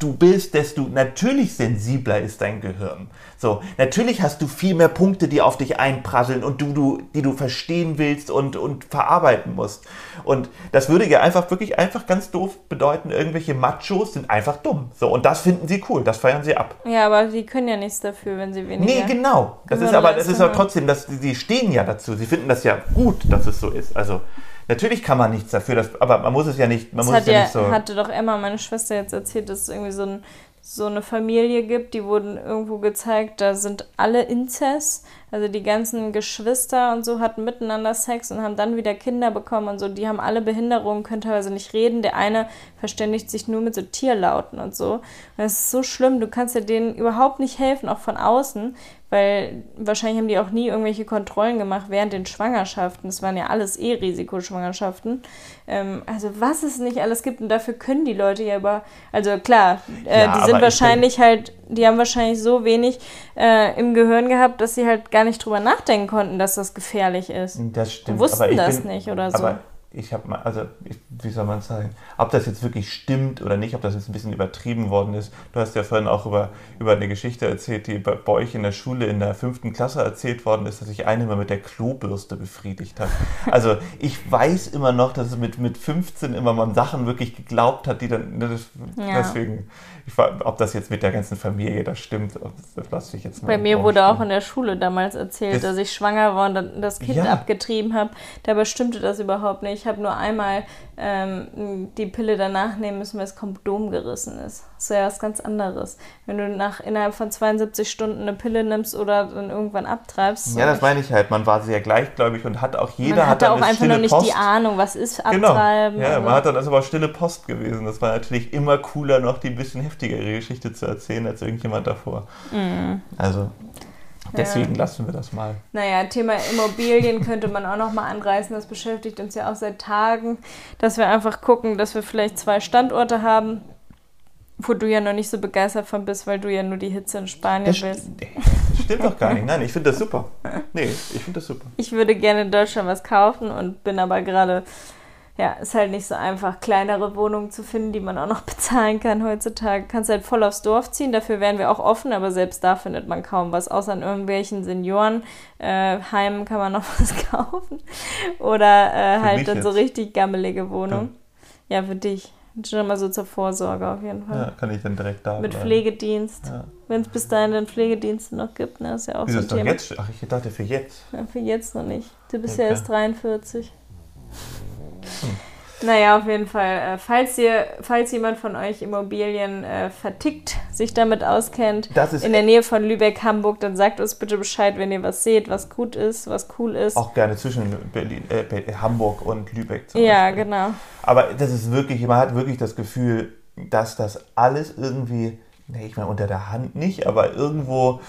[SPEAKER 1] du bist, desto natürlich sensibler ist dein Gehirn. So, natürlich hast du viel mehr Punkte, die auf dich einprasseln und du, du, die du verstehen willst und, und verarbeiten musst. Und das würde ja einfach wirklich einfach ganz doof bedeuten, irgendwelche Machos sind einfach dumm. So, und das finden sie cool, das feiern sie ab.
[SPEAKER 2] Ja, aber die können ja nichts dafür, wenn sie weniger.
[SPEAKER 1] Nee, genau. Das ist aber, das ist aber trotzdem, dass sie stehen ja dazu. Sie finden das ja gut, dass es so ist. Also, Natürlich kann man nichts dafür, dass, aber man muss es ja nicht, man das muss es ja,
[SPEAKER 2] ja
[SPEAKER 1] nicht so.
[SPEAKER 2] hatte doch Emma, meine Schwester, jetzt erzählt, dass es irgendwie so, ein, so eine Familie gibt, die wurden irgendwo gezeigt, da sind alle Inzest, also die ganzen Geschwister und so hatten miteinander Sex und haben dann wieder Kinder bekommen und so. Die haben alle Behinderungen, können teilweise nicht reden. Der eine verständigt sich nur mit so Tierlauten und so. Und das ist so schlimm. Du kannst ja denen überhaupt nicht helfen, auch von außen, weil wahrscheinlich haben die auch nie irgendwelche Kontrollen gemacht während den Schwangerschaften. Das waren ja alles eh Risikoschwangerschaften. Ähm, also was es nicht alles gibt und dafür können die Leute ja über, also klar, äh, ja, die sind wahrscheinlich halt, die haben wahrscheinlich so wenig äh, im Gehirn gehabt, dass sie halt gar nicht drüber nachdenken konnten, dass das gefährlich ist.
[SPEAKER 1] Das stimmt.
[SPEAKER 2] Wussten das bin, nicht oder so.
[SPEAKER 1] Aber ich habe mal, also ich, wie soll man sagen, ob das jetzt wirklich stimmt oder nicht, ob das jetzt ein bisschen übertrieben worden ist. Du hast ja vorhin auch über, über eine Geschichte erzählt, die bei, bei euch in der Schule in der fünften Klasse erzählt worden ist, dass sich eine mal mit der Klobürste befriedigt hat. Also ich weiß immer noch, dass es mit, mit 15 immer man Sachen wirklich geglaubt hat, die dann, ne, das, ja. deswegen, ich, ob das jetzt mit der ganzen Familie das stimmt, das lasse ich jetzt
[SPEAKER 2] mal. Bei mir wurde auch in der Schule damals erzählt, das, dass ich schwanger war und das Kind ja. abgetrieben habe. Dabei stimmte das überhaupt nicht. Ich habe nur einmal ähm, die Pille danach nehmen müssen, weil das Kondom gerissen ist. Das ist ja was ganz anderes. Wenn du nach innerhalb von 72 Stunden eine Pille nimmst oder dann irgendwann abtreibst.
[SPEAKER 1] Ja, das meine ich halt. Man war sehr gleichgläubig und hat auch jeder
[SPEAKER 2] man
[SPEAKER 1] hatte
[SPEAKER 2] hat auch einfach noch nicht Post. die Ahnung, was ist
[SPEAKER 1] genau. Abtreiben. Genau. Ja, man hat dann das aber stille Post gewesen. Das war natürlich immer cooler, noch die ein bisschen heftigere Geschichte zu erzählen als irgendjemand davor. Mhm. Also Deswegen ja. lassen wir das mal.
[SPEAKER 2] Naja, Thema Immobilien könnte man auch noch mal anreißen. Das beschäftigt uns ja auch seit Tagen, dass wir einfach gucken, dass wir vielleicht zwei Standorte haben, wo du ja noch nicht so begeistert von bist, weil du ja nur die Hitze in Spanien das willst.
[SPEAKER 1] Das stimmt doch gar nicht. Nein, ich finde das super. Nee, ich finde das super.
[SPEAKER 2] Ich würde gerne in Deutschland was kaufen und bin aber gerade ja, ist halt nicht so einfach, kleinere Wohnungen zu finden, die man auch noch bezahlen kann heutzutage. Kannst halt voll aufs Dorf ziehen, dafür wären wir auch offen, aber selbst da findet man kaum was, außer in irgendwelchen Seniorenheimen äh, kann man noch was kaufen. Oder äh, halt dann jetzt. so richtig gammelige Wohnungen. Ja. ja, für dich. Schon mal so zur Vorsorge auf jeden Fall. Ja,
[SPEAKER 1] kann ich dann direkt da
[SPEAKER 2] Mit bleiben. Pflegedienst. Ja. Wenn es bis dahin den Pflegedienst noch gibt, ne, ist ja auch
[SPEAKER 1] Wieso
[SPEAKER 2] so ein
[SPEAKER 1] Thema. Jetzt? Ach, ich dachte für jetzt.
[SPEAKER 2] Ja, für jetzt noch nicht. Du bist okay. ja erst 43. Hm. Naja, auf jeden Fall. Äh, falls, ihr, falls jemand von euch Immobilien äh, vertickt, sich damit auskennt, in der Nähe von Lübeck, Hamburg, dann sagt uns bitte Bescheid, wenn ihr was seht, was gut ist, was cool ist.
[SPEAKER 1] Auch gerne zwischen Berlin, äh, Hamburg und Lübeck.
[SPEAKER 2] ja, Beispiel. genau.
[SPEAKER 1] Aber das ist wirklich, man hat wirklich das Gefühl, dass das alles irgendwie nee, ich meine unter der Hand nicht, aber irgendwo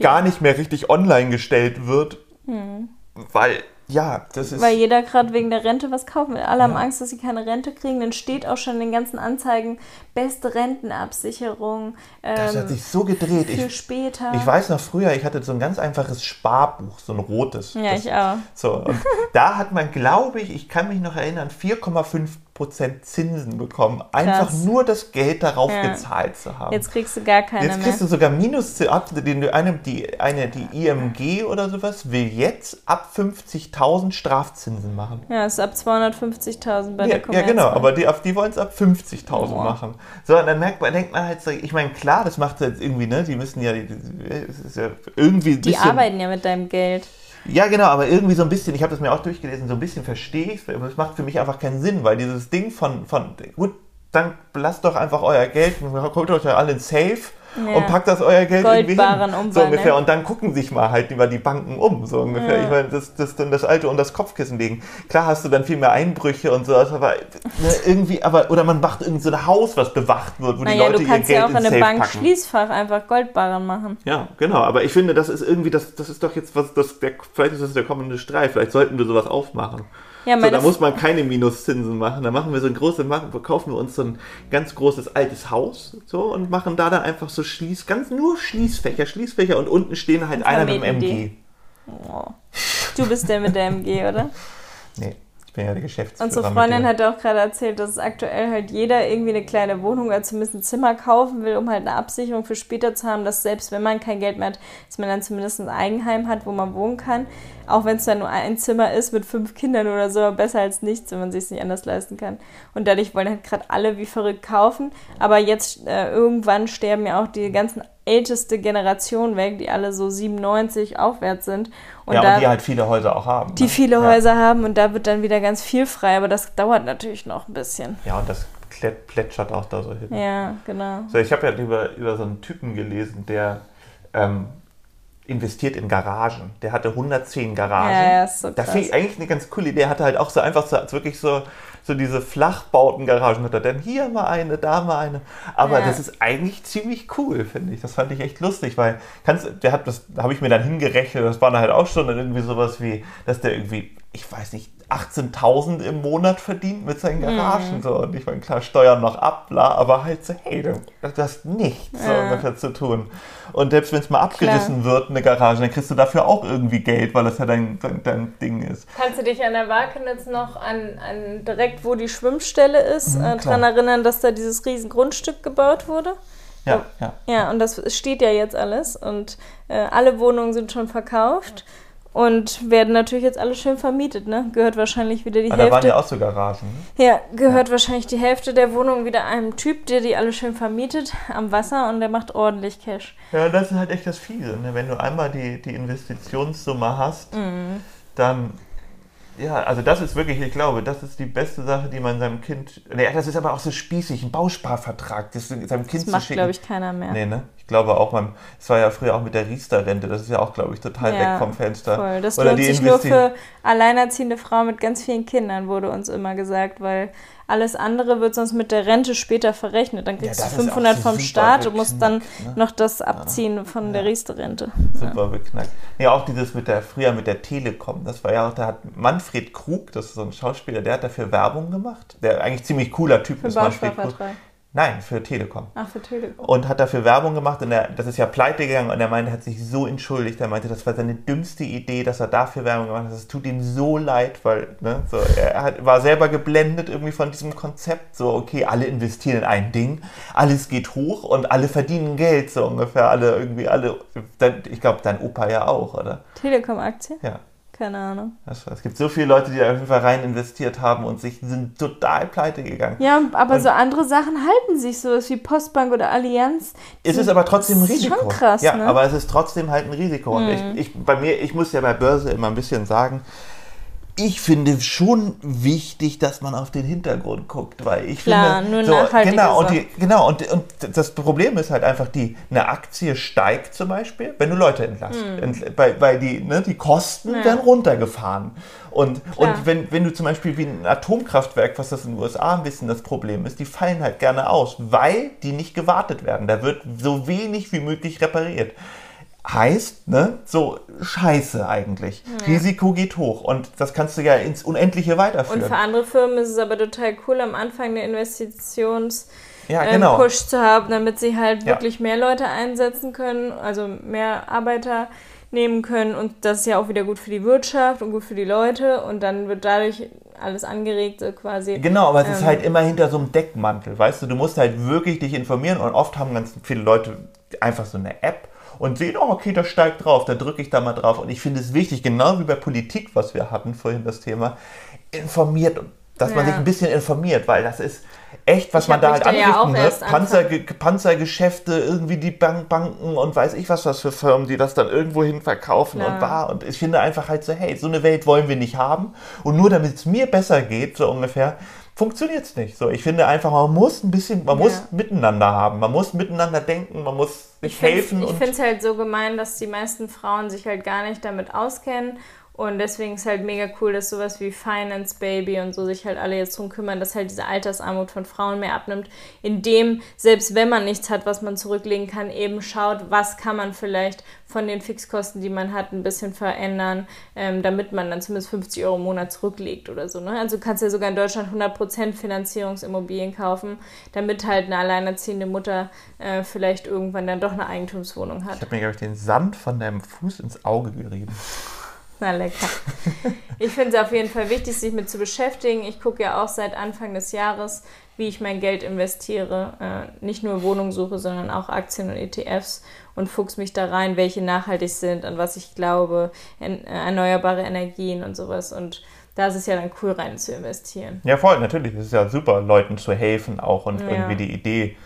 [SPEAKER 1] gar nicht mehr richtig online gestellt wird, hm. weil ja, das ist.
[SPEAKER 2] Weil jeder gerade wegen der Rente was kaufen will. Alle ja. haben Angst, dass sie keine Rente kriegen. Dann steht auch schon in den ganzen Anzeigen beste Rentenabsicherung.
[SPEAKER 1] Ähm, das hat ähm, sich so gedreht.
[SPEAKER 2] Für ich, später.
[SPEAKER 1] Ich weiß noch früher, ich hatte so ein ganz einfaches Sparbuch, so ein rotes.
[SPEAKER 2] Ja,
[SPEAKER 1] das,
[SPEAKER 2] ich auch.
[SPEAKER 1] So, und da hat man, glaube ich, ich kann mich noch erinnern, 4,5 Prozent Zinsen bekommen, einfach Krass. nur das Geld darauf ja. gezahlt zu haben.
[SPEAKER 2] Jetzt kriegst du gar keine
[SPEAKER 1] Jetzt kriegst du sogar Minus, eine, die, eine, die IMG oder sowas will jetzt ab 50.000 Strafzinsen machen.
[SPEAKER 2] Ja, ist ab 250.000 bei ja, der
[SPEAKER 1] Commerzbank. Ja, genau, aber die, die wollen es ab 50.000 oh. machen. So, und dann merkt man, denkt man halt so, ich meine, klar, das macht jetzt irgendwie, ne, die müssen ja, es ist ja irgendwie
[SPEAKER 2] Die arbeiten ja mit deinem Geld.
[SPEAKER 1] Ja, genau, aber irgendwie so ein bisschen, ich habe das mir auch durchgelesen, so ein bisschen verstehe ich es, es macht für mich einfach keinen Sinn, weil dieses Ding von, von gut, dann lasst doch einfach euer Geld, holt euch ja alle in Safe ja. und packt das euer Geld irgendwie hin. So ungefähr. Und dann gucken sich mal halt über die Banken um, so ungefähr. Ja. Ich meine, das, das dann das Alte und das Kopfkissen legen. Klar hast du dann viel mehr Einbrüche und so, aber ne, irgendwie, aber, oder man macht irgendwie so ein Haus, was bewacht wird, wo naja, die Leute ihr Geld ja auch in eine Bank packen.
[SPEAKER 2] Schließfach einfach Goldbarren machen.
[SPEAKER 1] Ja, genau. Aber ich finde, das ist irgendwie, das, das ist doch jetzt was, das, der, vielleicht ist das der kommende Streit. Vielleicht sollten wir sowas aufmachen. Ja, so, da muss man keine Minuszinsen machen. Da machen wir so ein großes, kaufen wir uns so ein ganz großes altes Haus so und machen da dann einfach so Schließ, ganz nur Schließfächer, Schließfächer und unten stehen halt einer mit dem MG.
[SPEAKER 2] Oh. Du bist der mit der MG, oder?
[SPEAKER 1] Nee. Ich bin ja der Geschäftsführer.
[SPEAKER 2] Unsere Freundin hat auch gerade erzählt, dass aktuell halt jeder irgendwie eine kleine Wohnung oder zumindest ein Zimmer kaufen will, um halt eine Absicherung für später zu haben, dass selbst wenn man kein Geld mehr hat, dass man dann zumindest ein Eigenheim hat, wo man wohnen kann. Auch wenn es dann nur ein Zimmer ist mit fünf Kindern oder so, besser als nichts, wenn man sich es nicht anders leisten kann. Und dadurch wollen halt gerade alle wie verrückt kaufen. Aber jetzt äh, irgendwann sterben ja auch die ganzen älteste Generation weg, die alle so 97 aufwärts sind.
[SPEAKER 1] Und ja, da, und die halt viele Häuser auch haben.
[SPEAKER 2] Die ne? viele ja. Häuser haben und da wird dann wieder ganz viel frei, aber das dauert natürlich noch ein bisschen.
[SPEAKER 1] Ja, und das plätschert auch da so hin.
[SPEAKER 2] Ja, genau.
[SPEAKER 1] So, ich habe ja über, über so einen Typen gelesen, der ähm, investiert in Garagen. Der hatte 110 Garagen. Ja, ja, ist so krass. Da finde ich eigentlich eine ganz coole Idee. Der hatte halt auch so einfach so wirklich so so diese Flachbauten-Garagen hat er dann hier mal eine, da mal eine. Aber ja. das ist eigentlich ziemlich cool, finde ich. Das fand ich echt lustig, weil kannst, der hat das, habe ich mir dann hingerechnet, das war dann halt auch schon irgendwie sowas wie, dass der irgendwie, ich weiß nicht, 18.000 im Monat verdient mit seinen Garagen. Mhm. So. Und ich meine, klar, Steuern noch ab, bla, aber halt so, hey, du, du hast nichts ja. so ungefähr zu tun. Und selbst wenn es mal abgerissen klar. wird, eine Garage, dann kriegst du dafür auch irgendwie Geld, weil das ja dein, dein, dein Ding ist.
[SPEAKER 2] Kannst du dich an der Wakenitz noch an, an direkt, wo die Schwimmstelle ist, mhm, äh, daran erinnern, dass da dieses riesen Grundstück gebaut wurde?
[SPEAKER 1] Ja, ja.
[SPEAKER 2] Ja, und das steht ja jetzt alles und äh, alle Wohnungen sind schon verkauft. Ja. Und werden natürlich jetzt alle schön vermietet, ne? Gehört wahrscheinlich wieder die
[SPEAKER 1] ah,
[SPEAKER 2] Hälfte.
[SPEAKER 1] Da waren ja auch so Garagen.
[SPEAKER 2] Ne? Ja, gehört ja. wahrscheinlich die Hälfte der Wohnung wieder einem Typ, der die alle schön vermietet am Wasser und der macht ordentlich Cash.
[SPEAKER 1] Ja, das ist halt echt das Fiese, ne? Wenn du einmal die, die Investitionssumme hast, mhm. dann ja, also das ist wirklich, ich glaube, das ist die beste Sache, die man seinem Kind. Nee, das ist aber auch so spießig, ein Bausparvertrag, das seinem Kind
[SPEAKER 2] das macht, glaube ich, keiner mehr.
[SPEAKER 1] Nee, ne? Ich glaube auch, man, es war ja früher auch mit der Riester-Rente, das ist ja auch, glaube ich, total ja, weg vom Fenster.
[SPEAKER 2] Voll. Das Oder lohnt sich nur für alleinerziehende Frauen mit ganz vielen Kindern, wurde uns immer gesagt, weil alles andere wird sonst mit der Rente später verrechnet. Dann kriegst ja, du 500 vom Staat und musst dann ne? noch das abziehen ja. von der Riester-Rente.
[SPEAKER 1] Super ja. beknackt. Ja, auch dieses mit der, früher mit der Telekom, das war ja auch, da hat Manfred Krug, das ist so ein Schauspieler, der hat dafür Werbung gemacht. Der eigentlich ziemlich cooler Typ
[SPEAKER 2] Für
[SPEAKER 1] ist,
[SPEAKER 2] Manfred Krug.
[SPEAKER 1] Nein, für Telekom.
[SPEAKER 2] Ach, für Telekom.
[SPEAKER 1] Und hat dafür Werbung gemacht und er, das ist ja pleite gegangen und er meinte, er hat sich so entschuldigt. Er meinte, das war seine dümmste Idee, dass er dafür Werbung gemacht hat. Es tut ihm so leid, weil ne, so, er hat, war selber geblendet irgendwie von diesem Konzept. So, okay, alle investieren in ein Ding, alles geht hoch und alle verdienen Geld, so ungefähr. Alle irgendwie, alle, ich glaube, dein Opa ja auch, oder?
[SPEAKER 2] Telekom-Aktie?
[SPEAKER 1] Ja.
[SPEAKER 2] Keine Ahnung.
[SPEAKER 1] Es gibt so viele Leute, die da auf jeden Fall rein investiert haben und sich sind total pleite gegangen.
[SPEAKER 2] Ja, aber und so andere Sachen halten sich so wie Postbank oder Allianz.
[SPEAKER 1] Es ist aber trotzdem ein Risiko.
[SPEAKER 2] Schon krass,
[SPEAKER 1] ja,
[SPEAKER 2] ne?
[SPEAKER 1] aber es ist trotzdem halt ein Risiko. Mhm. Und ich, ich, bei mir, ich muss ja bei Börse immer ein bisschen sagen, ich finde schon wichtig, dass man auf den Hintergrund guckt, weil ich
[SPEAKER 2] Klar,
[SPEAKER 1] finde,
[SPEAKER 2] nur so, nachhaltige
[SPEAKER 1] genau und, die, genau und, und das Problem ist halt einfach die eine Aktie steigt zum Beispiel, wenn du Leute entlässt, hm. ent, weil, weil die ne, die Kosten ja. werden runtergefahren und und wenn, wenn du zum Beispiel wie ein Atomkraftwerk, was das in den USA ein bisschen das Problem ist, die fallen halt gerne aus, weil die nicht gewartet werden. Da wird so wenig wie möglich repariert heißt, ne, so scheiße eigentlich. Ja. Risiko geht hoch und das kannst du ja ins Unendliche weiterführen.
[SPEAKER 2] Und für andere Firmen ist es aber total cool, am Anfang eine Investitions- ja, ähm, genau. Push zu haben, damit sie halt ja. wirklich mehr Leute einsetzen können, also mehr Arbeiter nehmen können und das ist ja auch wieder gut für die Wirtschaft und gut für die Leute und dann wird dadurch alles angeregt quasi.
[SPEAKER 1] Genau, aber es ähm, ist halt immer hinter so einem Deckmantel, weißt du, du musst halt wirklich dich informieren und oft haben ganz viele Leute einfach so eine App und sehen, oh, okay, das steigt drauf, da drücke ich da mal drauf. Und ich finde es wichtig, genau wie bei Politik, was wir hatten vorhin das Thema, informiert dass ja. man sich ein bisschen informiert, weil das ist echt, was ich man da halt anrichten ja ne? Panzer, Panzergeschäfte, irgendwie die Bank Banken und weiß ich was, was für Firmen, die das dann irgendwo hin verkaufen ja. und war. Und ich finde einfach halt so, hey, so eine Welt wollen wir nicht haben. Und nur damit es mir besser geht, so ungefähr, funktioniert es nicht. So, ich finde einfach, man muss ein bisschen, man ja. muss miteinander haben, man muss miteinander denken, man muss sich
[SPEAKER 2] ich
[SPEAKER 1] helfen.
[SPEAKER 2] Ich finde es halt so gemein, dass die meisten Frauen sich halt gar nicht damit auskennen und deswegen ist halt mega cool, dass sowas wie Finance Baby und so sich halt alle jetzt drum kümmern, dass halt diese Altersarmut von Frauen mehr abnimmt, indem, selbst wenn man nichts hat, was man zurücklegen kann, eben schaut, was kann man vielleicht von den Fixkosten, die man hat, ein bisschen verändern, ähm, damit man dann zumindest 50 Euro im Monat zurücklegt oder so. Ne? Also du kannst ja sogar in Deutschland 100% Finanzierungsimmobilien kaufen, damit halt eine alleinerziehende Mutter äh, vielleicht irgendwann dann doch eine Eigentumswohnung hat.
[SPEAKER 1] Ich habe mir, glaube ich, den Sand von deinem Fuß ins Auge gerieben.
[SPEAKER 2] Na lecker. Ich finde es auf jeden Fall wichtig, sich mit zu beschäftigen. Ich gucke ja auch seit Anfang des Jahres, wie ich mein Geld investiere. Äh, nicht nur Wohnungssuche, sondern auch Aktien und ETFs und fuchs mich da rein, welche nachhaltig sind, an was ich glaube, äh, erneuerbare Energien und sowas. Und da ist es ja dann cool, rein zu investieren.
[SPEAKER 1] Ja, voll, natürlich. Es ist ja super, Leuten zu helfen auch und ja. irgendwie die Idee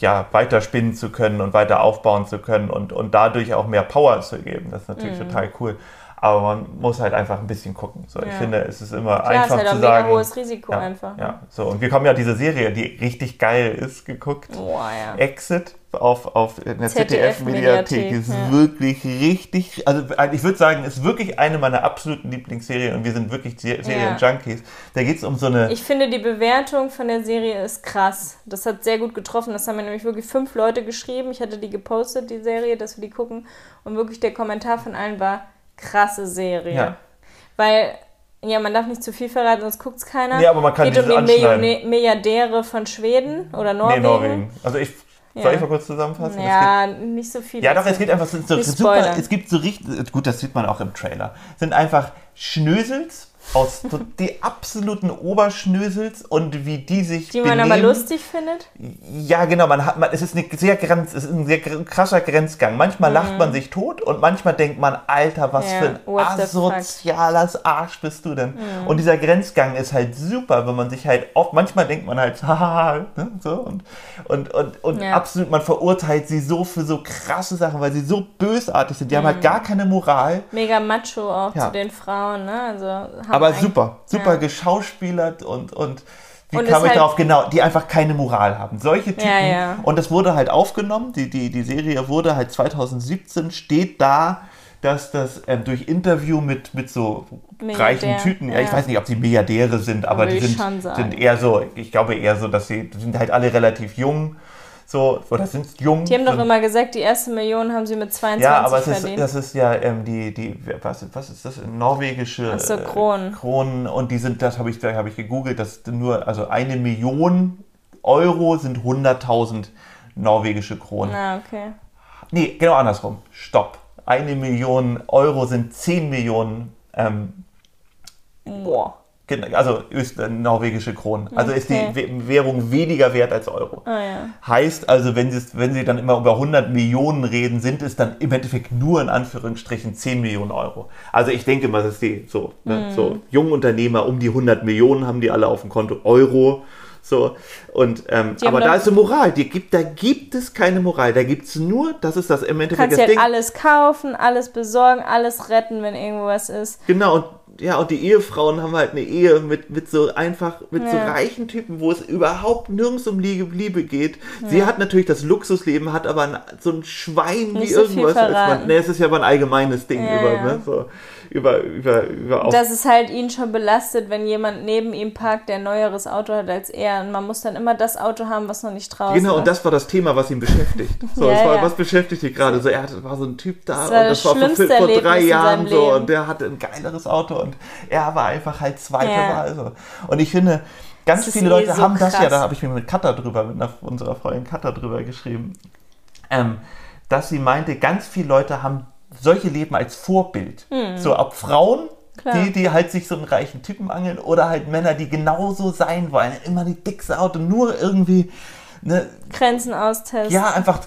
[SPEAKER 1] ja, weiter spinnen zu können und weiter aufbauen zu können und, und dadurch auch mehr Power zu geben. Das ist natürlich mhm. total cool. Aber man muss halt einfach ein bisschen gucken. So, ja. Ich finde, es ist immer Klar, einfach ist halt zu sagen. Ein
[SPEAKER 2] hohes Risiko
[SPEAKER 1] ja,
[SPEAKER 2] einfach.
[SPEAKER 1] Ja, so. Und wir kommen ja diese Serie, die richtig geil ist, geguckt.
[SPEAKER 2] Oh, ja.
[SPEAKER 1] Exit auf, auf in der ZDF-Mediathek ist ja. wirklich richtig, also ich würde sagen, ist wirklich eine meiner absoluten Lieblingsserien und wir sind wirklich Serien-Junkies. Da geht es um so eine...
[SPEAKER 2] Ich finde, die Bewertung von der Serie ist krass. Das hat sehr gut getroffen. Das haben mir nämlich wirklich fünf Leute geschrieben. Ich hatte die gepostet, die Serie, dass wir die gucken. Und wirklich der Kommentar von allen war, krasse Serie. Ja. Weil, ja, man darf nicht zu viel verraten, sonst guckt es keiner.
[SPEAKER 1] Ja, aber man kann
[SPEAKER 2] Geht um die Million Milliardäre von Schweden oder Norwegen. Nee, Norwegen.
[SPEAKER 1] Also ich ja. Soll ich mal kurz zusammenfassen?
[SPEAKER 2] Ja, nicht so viel.
[SPEAKER 1] Ja, doch, es geht einfach so, so super. Es gibt so richtig, gut, das sieht man auch im Trailer. Sind einfach Schnösels aus die absoluten Oberschnösels und wie die sich
[SPEAKER 2] Die man benehmen. aber lustig findet?
[SPEAKER 1] Ja, genau. Man hat, man, es, ist eine sehr grenz, es ist ein sehr krasser Grenzgang. Manchmal mhm. lacht man sich tot und manchmal denkt man, Alter, was ja, für ein asoziales Arsch bist du denn? Mhm. Und dieser Grenzgang ist halt super, wenn man sich halt oft, manchmal denkt man halt, haha, ne, so und, und, und, und ja. absolut, man verurteilt sie so für so krasse Sachen, weil sie so bösartig sind. Die mhm. haben halt mhm. gar keine Moral.
[SPEAKER 2] Mega macho auch ja. zu den Frauen, ne? Also
[SPEAKER 1] aber super, super ja. geschauspielert und, und wie und kam ich halt darauf? Genau, die einfach keine Moral haben. Solche Typen. Ja, ja. Und das wurde halt aufgenommen, die, die, die Serie wurde halt 2017, steht da, dass das ähm, durch Interview mit, mit so Milliardär, reichen Typen, ja. ich weiß nicht, ob sie Milliardäre sind, aber die sind, sind eher so, ich glaube eher so, dass sie sind halt alle relativ jung so, oder sind jung.
[SPEAKER 2] Die haben doch immer gesagt, die erste Million haben sie mit 22
[SPEAKER 1] Ja,
[SPEAKER 2] aber
[SPEAKER 1] verdient. das ist ja ähm, die, die was, was ist das? Norwegische
[SPEAKER 2] Ach so, Kronen.
[SPEAKER 1] Äh, Kronen und die sind, das habe ich, hab ich gegoogelt, dass nur, also eine Million Euro sind 100.000 norwegische Kronen.
[SPEAKER 2] Ah, okay.
[SPEAKER 1] Nee, genau andersrum. Stopp. Eine Million Euro sind 10 Millionen ähm, Boah also äh, norwegische Kronen. Also okay. ist die Währung weniger wert als Euro.
[SPEAKER 2] Oh, ja.
[SPEAKER 1] Heißt also, wenn sie, wenn sie dann immer über 100 Millionen reden, sind es dann im Endeffekt nur in Anführungsstrichen 10 Millionen Euro. Also ich denke mal, das ist die so, ne, mm. so junge Unternehmer um die 100 Millionen haben die alle auf dem Konto Euro. So, und, ähm, aber da ist eine Moral. Die gibt, da gibt es keine Moral. Da gibt es nur, das ist das im Endeffekt
[SPEAKER 2] kannst das Ding. alles kaufen, alles besorgen, alles retten, wenn irgendwas ist.
[SPEAKER 1] Genau, und ja, und die Ehefrauen haben halt eine Ehe mit, mit so einfach, mit ja. so reichen Typen, wo es überhaupt nirgends um Liebe, Liebe geht. Ja. Sie hat natürlich das Luxusleben, hat aber ein, so ein Schwein Nicht wie so irgendwas. Man, ne, es ist ja aber ein allgemeines Ding über, ne, so über, über, über
[SPEAKER 2] Dass es halt ihn schon belastet, wenn jemand neben ihm parkt, der ein neueres Auto hat als er. Und man muss dann immer das Auto haben, was noch nicht draußen
[SPEAKER 1] ist. Genau, und das war das Thema, was ihn beschäftigt. So, ja, war, ja. Was beschäftigt ihn gerade? So, er hatte, war so ein Typ da das und das, war vor, vor drei Jahren so und der hatte ein geileres Auto und er war einfach halt zweite ja. Wahl. So. Und ich finde, ganz viele eh Leute so haben krass. das ja, da habe ich mir mit Katha drüber, mit einer, unserer Freundin Katha drüber geschrieben, ähm, dass sie meinte, ganz viele Leute haben solche Leben als Vorbild. Hm. So ob Frauen, die, die halt sich so einen reichen Typen angeln oder halt Männer, die genauso sein wollen. Immer die dickste Auto, nur irgendwie. Ne,
[SPEAKER 2] Grenzen austesten.
[SPEAKER 1] Ja, einfach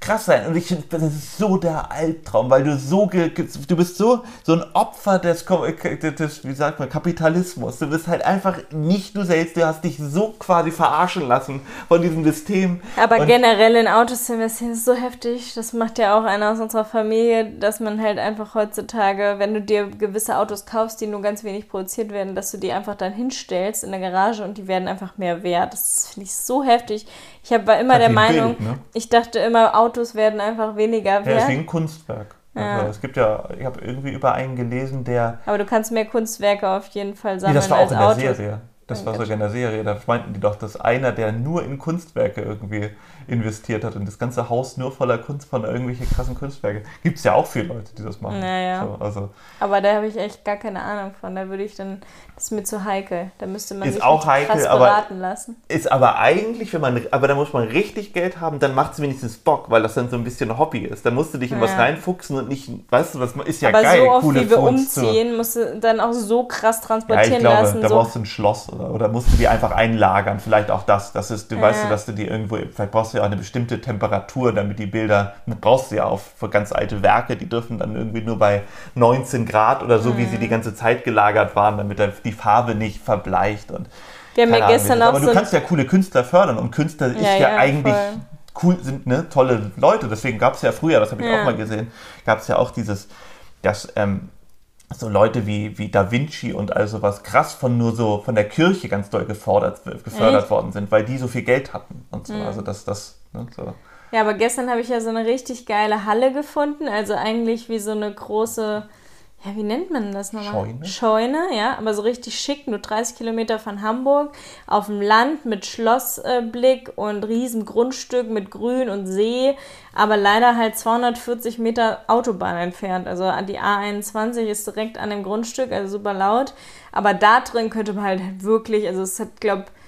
[SPEAKER 1] krass sein. Und ich finde, das ist so der Albtraum, weil du so, du bist so, so ein Opfer des, des, wie sagt man, Kapitalismus. Du bist halt einfach nicht du selbst, du hast dich so quasi verarschen lassen von diesem System.
[SPEAKER 2] Aber und generell in Autos zu investieren ist so heftig. Das macht ja auch einer aus unserer Familie, dass man halt einfach heutzutage, wenn du dir gewisse Autos kaufst, die nur ganz wenig produziert werden, dass du die einfach dann hinstellst in der Garage und die werden einfach mehr wert. Das finde ich so heftig. Ich hab, war immer der Meinung, Bild, ne? ich dachte immer, Autos werden einfach weniger wert. Ja,
[SPEAKER 1] deswegen Kunstwerk. Ja. Also es gibt ja, ich habe irgendwie über einen gelesen, der.
[SPEAKER 2] Aber du kannst mehr Kunstwerke auf jeden Fall sammeln.
[SPEAKER 1] Nee, das war auch in der Autos. Serie. Das war sogar in der Serie. Da meinten die doch, dass einer, der nur in Kunstwerke irgendwie investiert hat und das ganze Haus nur voller Kunst von irgendwelche krassen Kunstwerke. Gibt es ja auch viele Leute, die das machen.
[SPEAKER 2] Naja.
[SPEAKER 1] So, also.
[SPEAKER 2] Aber da habe ich echt gar keine Ahnung von. Da würde ich dann, das ist mir zu heikel. Da müsste man
[SPEAKER 1] ist
[SPEAKER 2] sich
[SPEAKER 1] auch heikel,
[SPEAKER 2] krass
[SPEAKER 1] aber
[SPEAKER 2] beraten lassen.
[SPEAKER 1] Ist aber eigentlich, wenn man, aber da muss man richtig Geld haben, dann macht es wenigstens Bock, weil das dann so ein bisschen Hobby ist. Da musst du dich in ja. was reinfuchsen und nicht, weißt du, was ist ja
[SPEAKER 2] aber
[SPEAKER 1] geil.
[SPEAKER 2] Aber so oft, coole wie wir Fonds umziehen, musst du dann auch so krass transportieren ja, ich glaube, lassen.
[SPEAKER 1] Da
[SPEAKER 2] so.
[SPEAKER 1] brauchst du ein Schloss oder, oder musst du die einfach einlagern. Vielleicht auch das. Das ist, du ja. weißt du, dass du die irgendwo, vielleicht brauchst du ja auch eine bestimmte Temperatur damit die Bilder, brauchst du ja auch für ganz alte Werke, die dürfen dann irgendwie nur bei 19 Grad oder so, mhm. wie sie die mhm. ganze Zeit gelagert waren, damit die Farbe nicht verbleicht und
[SPEAKER 2] wir haben ja gestern auch
[SPEAKER 1] Aber du so kannst ja coole Künstler fördern und Künstler ja, ist ja, ja eigentlich voll. cool, sind ne, tolle Leute. Deswegen gab es ja früher, das habe ich ja. auch mal gesehen, gab es ja auch dieses, dass ähm, so Leute wie, wie Da Vinci und all sowas krass von nur so von der Kirche ganz doll gefordert, gefördert Echt? worden sind, weil die so viel Geld hatten und so. Mhm. Also das, das, ne, so.
[SPEAKER 2] Ja, aber gestern habe ich ja so eine richtig geile Halle gefunden. Also eigentlich wie so eine große, ja, wie nennt man das nochmal?
[SPEAKER 1] Scheune.
[SPEAKER 2] Scheune, ja, aber so richtig schick, nur 30 Kilometer von Hamburg, auf dem Land mit Schlossblick äh, und riesen Grundstück mit Grün und See, aber leider halt 240 Meter Autobahn entfernt. Also die A21 ist direkt an dem Grundstück, also super laut. Aber da drin könnte man halt wirklich, also es hat, glaube ich,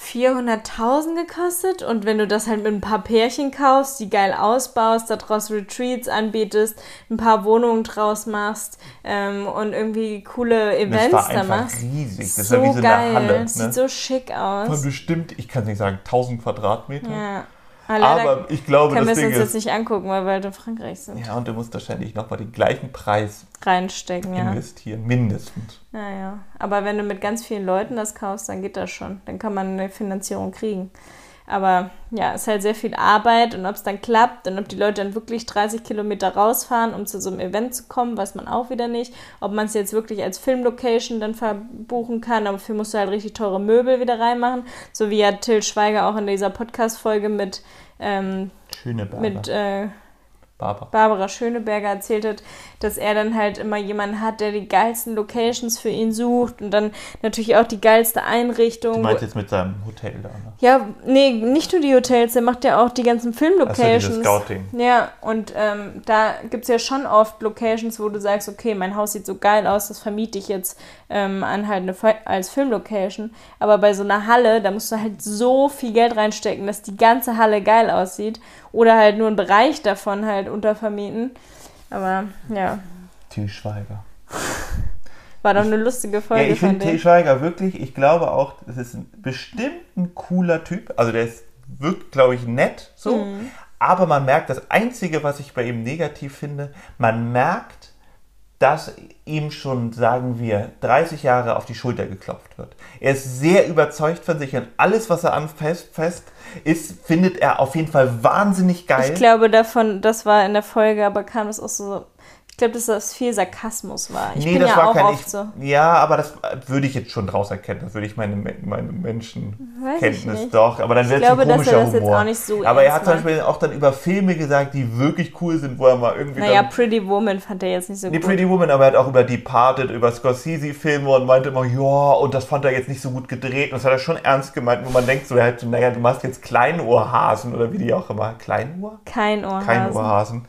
[SPEAKER 2] 400.000 gekostet und wenn du das halt mit ein paar Pärchen kaufst, die geil ausbaust, daraus Retreats anbietest, ein paar Wohnungen draus machst ähm, und irgendwie coole Events
[SPEAKER 1] das war
[SPEAKER 2] da
[SPEAKER 1] machst. riesig. Das so ist ja wie so geil. eine Halle. Ne?
[SPEAKER 2] Sieht so schick aus.
[SPEAKER 1] Von bestimmt, ich kann nicht sagen, 1000 Quadratmeter.
[SPEAKER 2] Ja.
[SPEAKER 1] Aber, aber ich glaube,
[SPEAKER 2] können
[SPEAKER 1] das
[SPEAKER 2] wir
[SPEAKER 1] Ding
[SPEAKER 2] uns jetzt nicht angucken, weil wir halt in Frankreich sind.
[SPEAKER 1] Ja, und du musst wahrscheinlich nochmal den gleichen Preis
[SPEAKER 2] reinstecken,
[SPEAKER 1] ja. Investieren, mindestens.
[SPEAKER 2] Ja, ja. Aber wenn du mit ganz vielen Leuten das kaufst, dann geht das schon. Dann kann man eine Finanzierung kriegen. Aber ja, es ist halt sehr viel Arbeit und ob es dann klappt und ob die Leute dann wirklich 30 Kilometer rausfahren, um zu so einem Event zu kommen, weiß man auch wieder nicht. Ob man es jetzt wirklich als Filmlocation dann verbuchen kann, aber dafür musst du halt richtig teure Möbel wieder reinmachen. So wie ja Till Schweiger auch in dieser Podcast-Folge mit, ähm, mit äh,
[SPEAKER 1] Barbara.
[SPEAKER 2] Barbara Schöneberger erzählt hat, dass er dann halt immer jemanden hat, der die geilsten Locations für ihn sucht und dann natürlich auch die geilste Einrichtung. Du
[SPEAKER 1] meinst jetzt mit seinem Hotel da, ne?
[SPEAKER 2] Ja, nee, nicht nur die Hotels, der macht ja auch die ganzen Filmlocations. Also
[SPEAKER 1] Scouting.
[SPEAKER 2] Ja, und ähm, da gibt es ja schon oft Locations, wo du sagst, okay, mein Haus sieht so geil aus, das vermiete ich jetzt ähm, an halt eine, als Filmlocation. Aber bei so einer Halle, da musst du halt so viel Geld reinstecken, dass die ganze Halle geil aussieht. Oder halt nur einen Bereich davon halt untervermieten. Aber ja.
[SPEAKER 1] Til Schweiger.
[SPEAKER 2] War doch eine lustige Folge.
[SPEAKER 1] Ja, ich finde Til Schweiger wirklich, ich glaube auch, das ist ein, bestimmt ein cooler Typ. Also der ist, wirkt, glaube ich, nett so. Mhm. Aber man merkt, das Einzige, was ich bei ihm negativ finde, man merkt, dass ihm schon, sagen wir, 30 Jahre auf die Schulter geklopft wird. Er ist sehr überzeugt von sich und alles, was er anfasst, fest ist, findet er auf jeden Fall wahnsinnig geil.
[SPEAKER 2] Ich glaube davon, das war in der Folge, aber kam es auch so ich glaube, dass das viel Sarkasmus war. Ich nee, bin das ja war auch kein, oft ich, so.
[SPEAKER 1] Ja, aber das würde ich jetzt schon draus erkennen. Das würde ich meine, meine Menschenkenntnis doch. Aber dann wäre es ein komischer dass er das Humor. Jetzt auch nicht so aber er hat zum Beispiel auch dann über Filme gesagt, die wirklich cool sind, wo er mal irgendwie.
[SPEAKER 2] Naja, Pretty Woman fand er jetzt nicht so
[SPEAKER 1] nee,
[SPEAKER 2] gut.
[SPEAKER 1] Nee, Pretty Woman, aber er hat auch über Departed, über Scorsese-Filme und meinte immer, ja, und das fand er jetzt nicht so gut gedreht. Und das hat er schon ernst gemeint, wo man denkt, so, naja, du machst jetzt Kleinohrhasen oder wie die auch immer. Kleinohr?
[SPEAKER 2] Kein Ohrhasen.
[SPEAKER 1] Kein Ohrhasen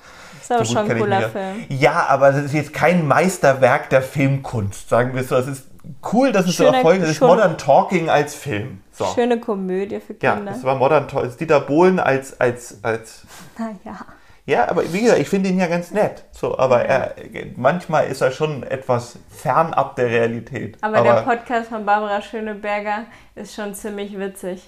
[SPEAKER 2] ist aber so schon ein cooler Film.
[SPEAKER 1] Ja, aber das ist jetzt kein Meisterwerk der Filmkunst, sagen wir so. Es ist cool, dass es schöne, so erfolgreich ist. Modern Talking als Film. So.
[SPEAKER 2] Schöne Komödie für Kinder.
[SPEAKER 1] Ja, das war Modern Talking. Dieter Bohlen als. als, als
[SPEAKER 2] naja.
[SPEAKER 1] Ja, aber wie gesagt, ich finde ihn ja ganz nett. So, aber er, manchmal ist er schon etwas fernab der Realität.
[SPEAKER 2] Aber, aber der Podcast von Barbara Schöneberger ist schon ziemlich witzig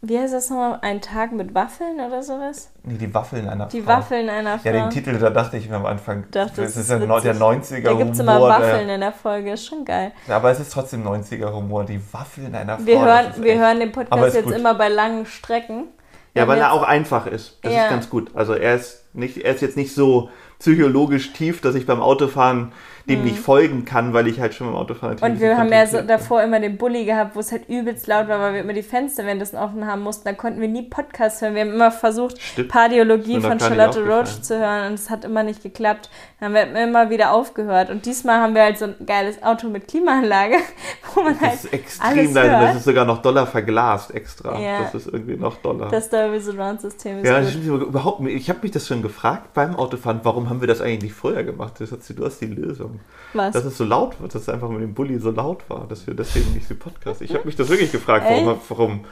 [SPEAKER 2] wie heißt das nochmal? Ein Tag mit Waffeln oder sowas?
[SPEAKER 1] Nee, die Waffeln einer
[SPEAKER 2] die Frau. Die Waffeln einer
[SPEAKER 1] Frau. Ja, den Titel, da dachte ich mir am Anfang, dachte, das ist, ist der, der 90er
[SPEAKER 2] Da gibt es immer Waffeln in der Folge, ist schon geil.
[SPEAKER 1] Ja, aber es ist trotzdem 90er Humor, die Waffeln einer Frau.
[SPEAKER 2] Wir hören, wir echt, hören den Podcast jetzt gut. immer bei langen Strecken.
[SPEAKER 1] Ja, weil er auch einfach ist. Das ja. ist ganz gut. Also er ist, nicht, er ist jetzt nicht so psychologisch tief, dass ich beim Autofahren dem nicht mhm. folgen kann, weil ich halt schon beim Autofahren
[SPEAKER 2] Und wir haben ja so davor immer den Bulli gehabt, wo es halt übelst laut war, weil wir immer die Fenster währenddessen offen haben mussten. Da konnten wir nie Podcasts hören. Wir haben immer versucht, Stimmt. Pardiologie von Charlotte Roach zu hören und es hat immer nicht geklappt. Dann haben wir immer wieder aufgehört. Und diesmal haben wir halt so ein geiles Auto mit Klimaanlage, wo man das halt. Das ist extrem
[SPEAKER 1] leise. Das ist sogar noch doller verglast extra. Ja. Das ist irgendwie noch doller.
[SPEAKER 2] Das Dolby Surround System
[SPEAKER 1] ist. Ja, gut. überhaupt Ich habe mich das schon gefragt beim Autofahren, warum haben wir das eigentlich nicht früher gemacht? Das hat, du hast die Lösung. Was? Dass es so laut wird, dass es einfach mit dem Bulli so laut war, dass wir deswegen nicht so Podcast. Ich habe mich das wirklich gefragt, warum. warum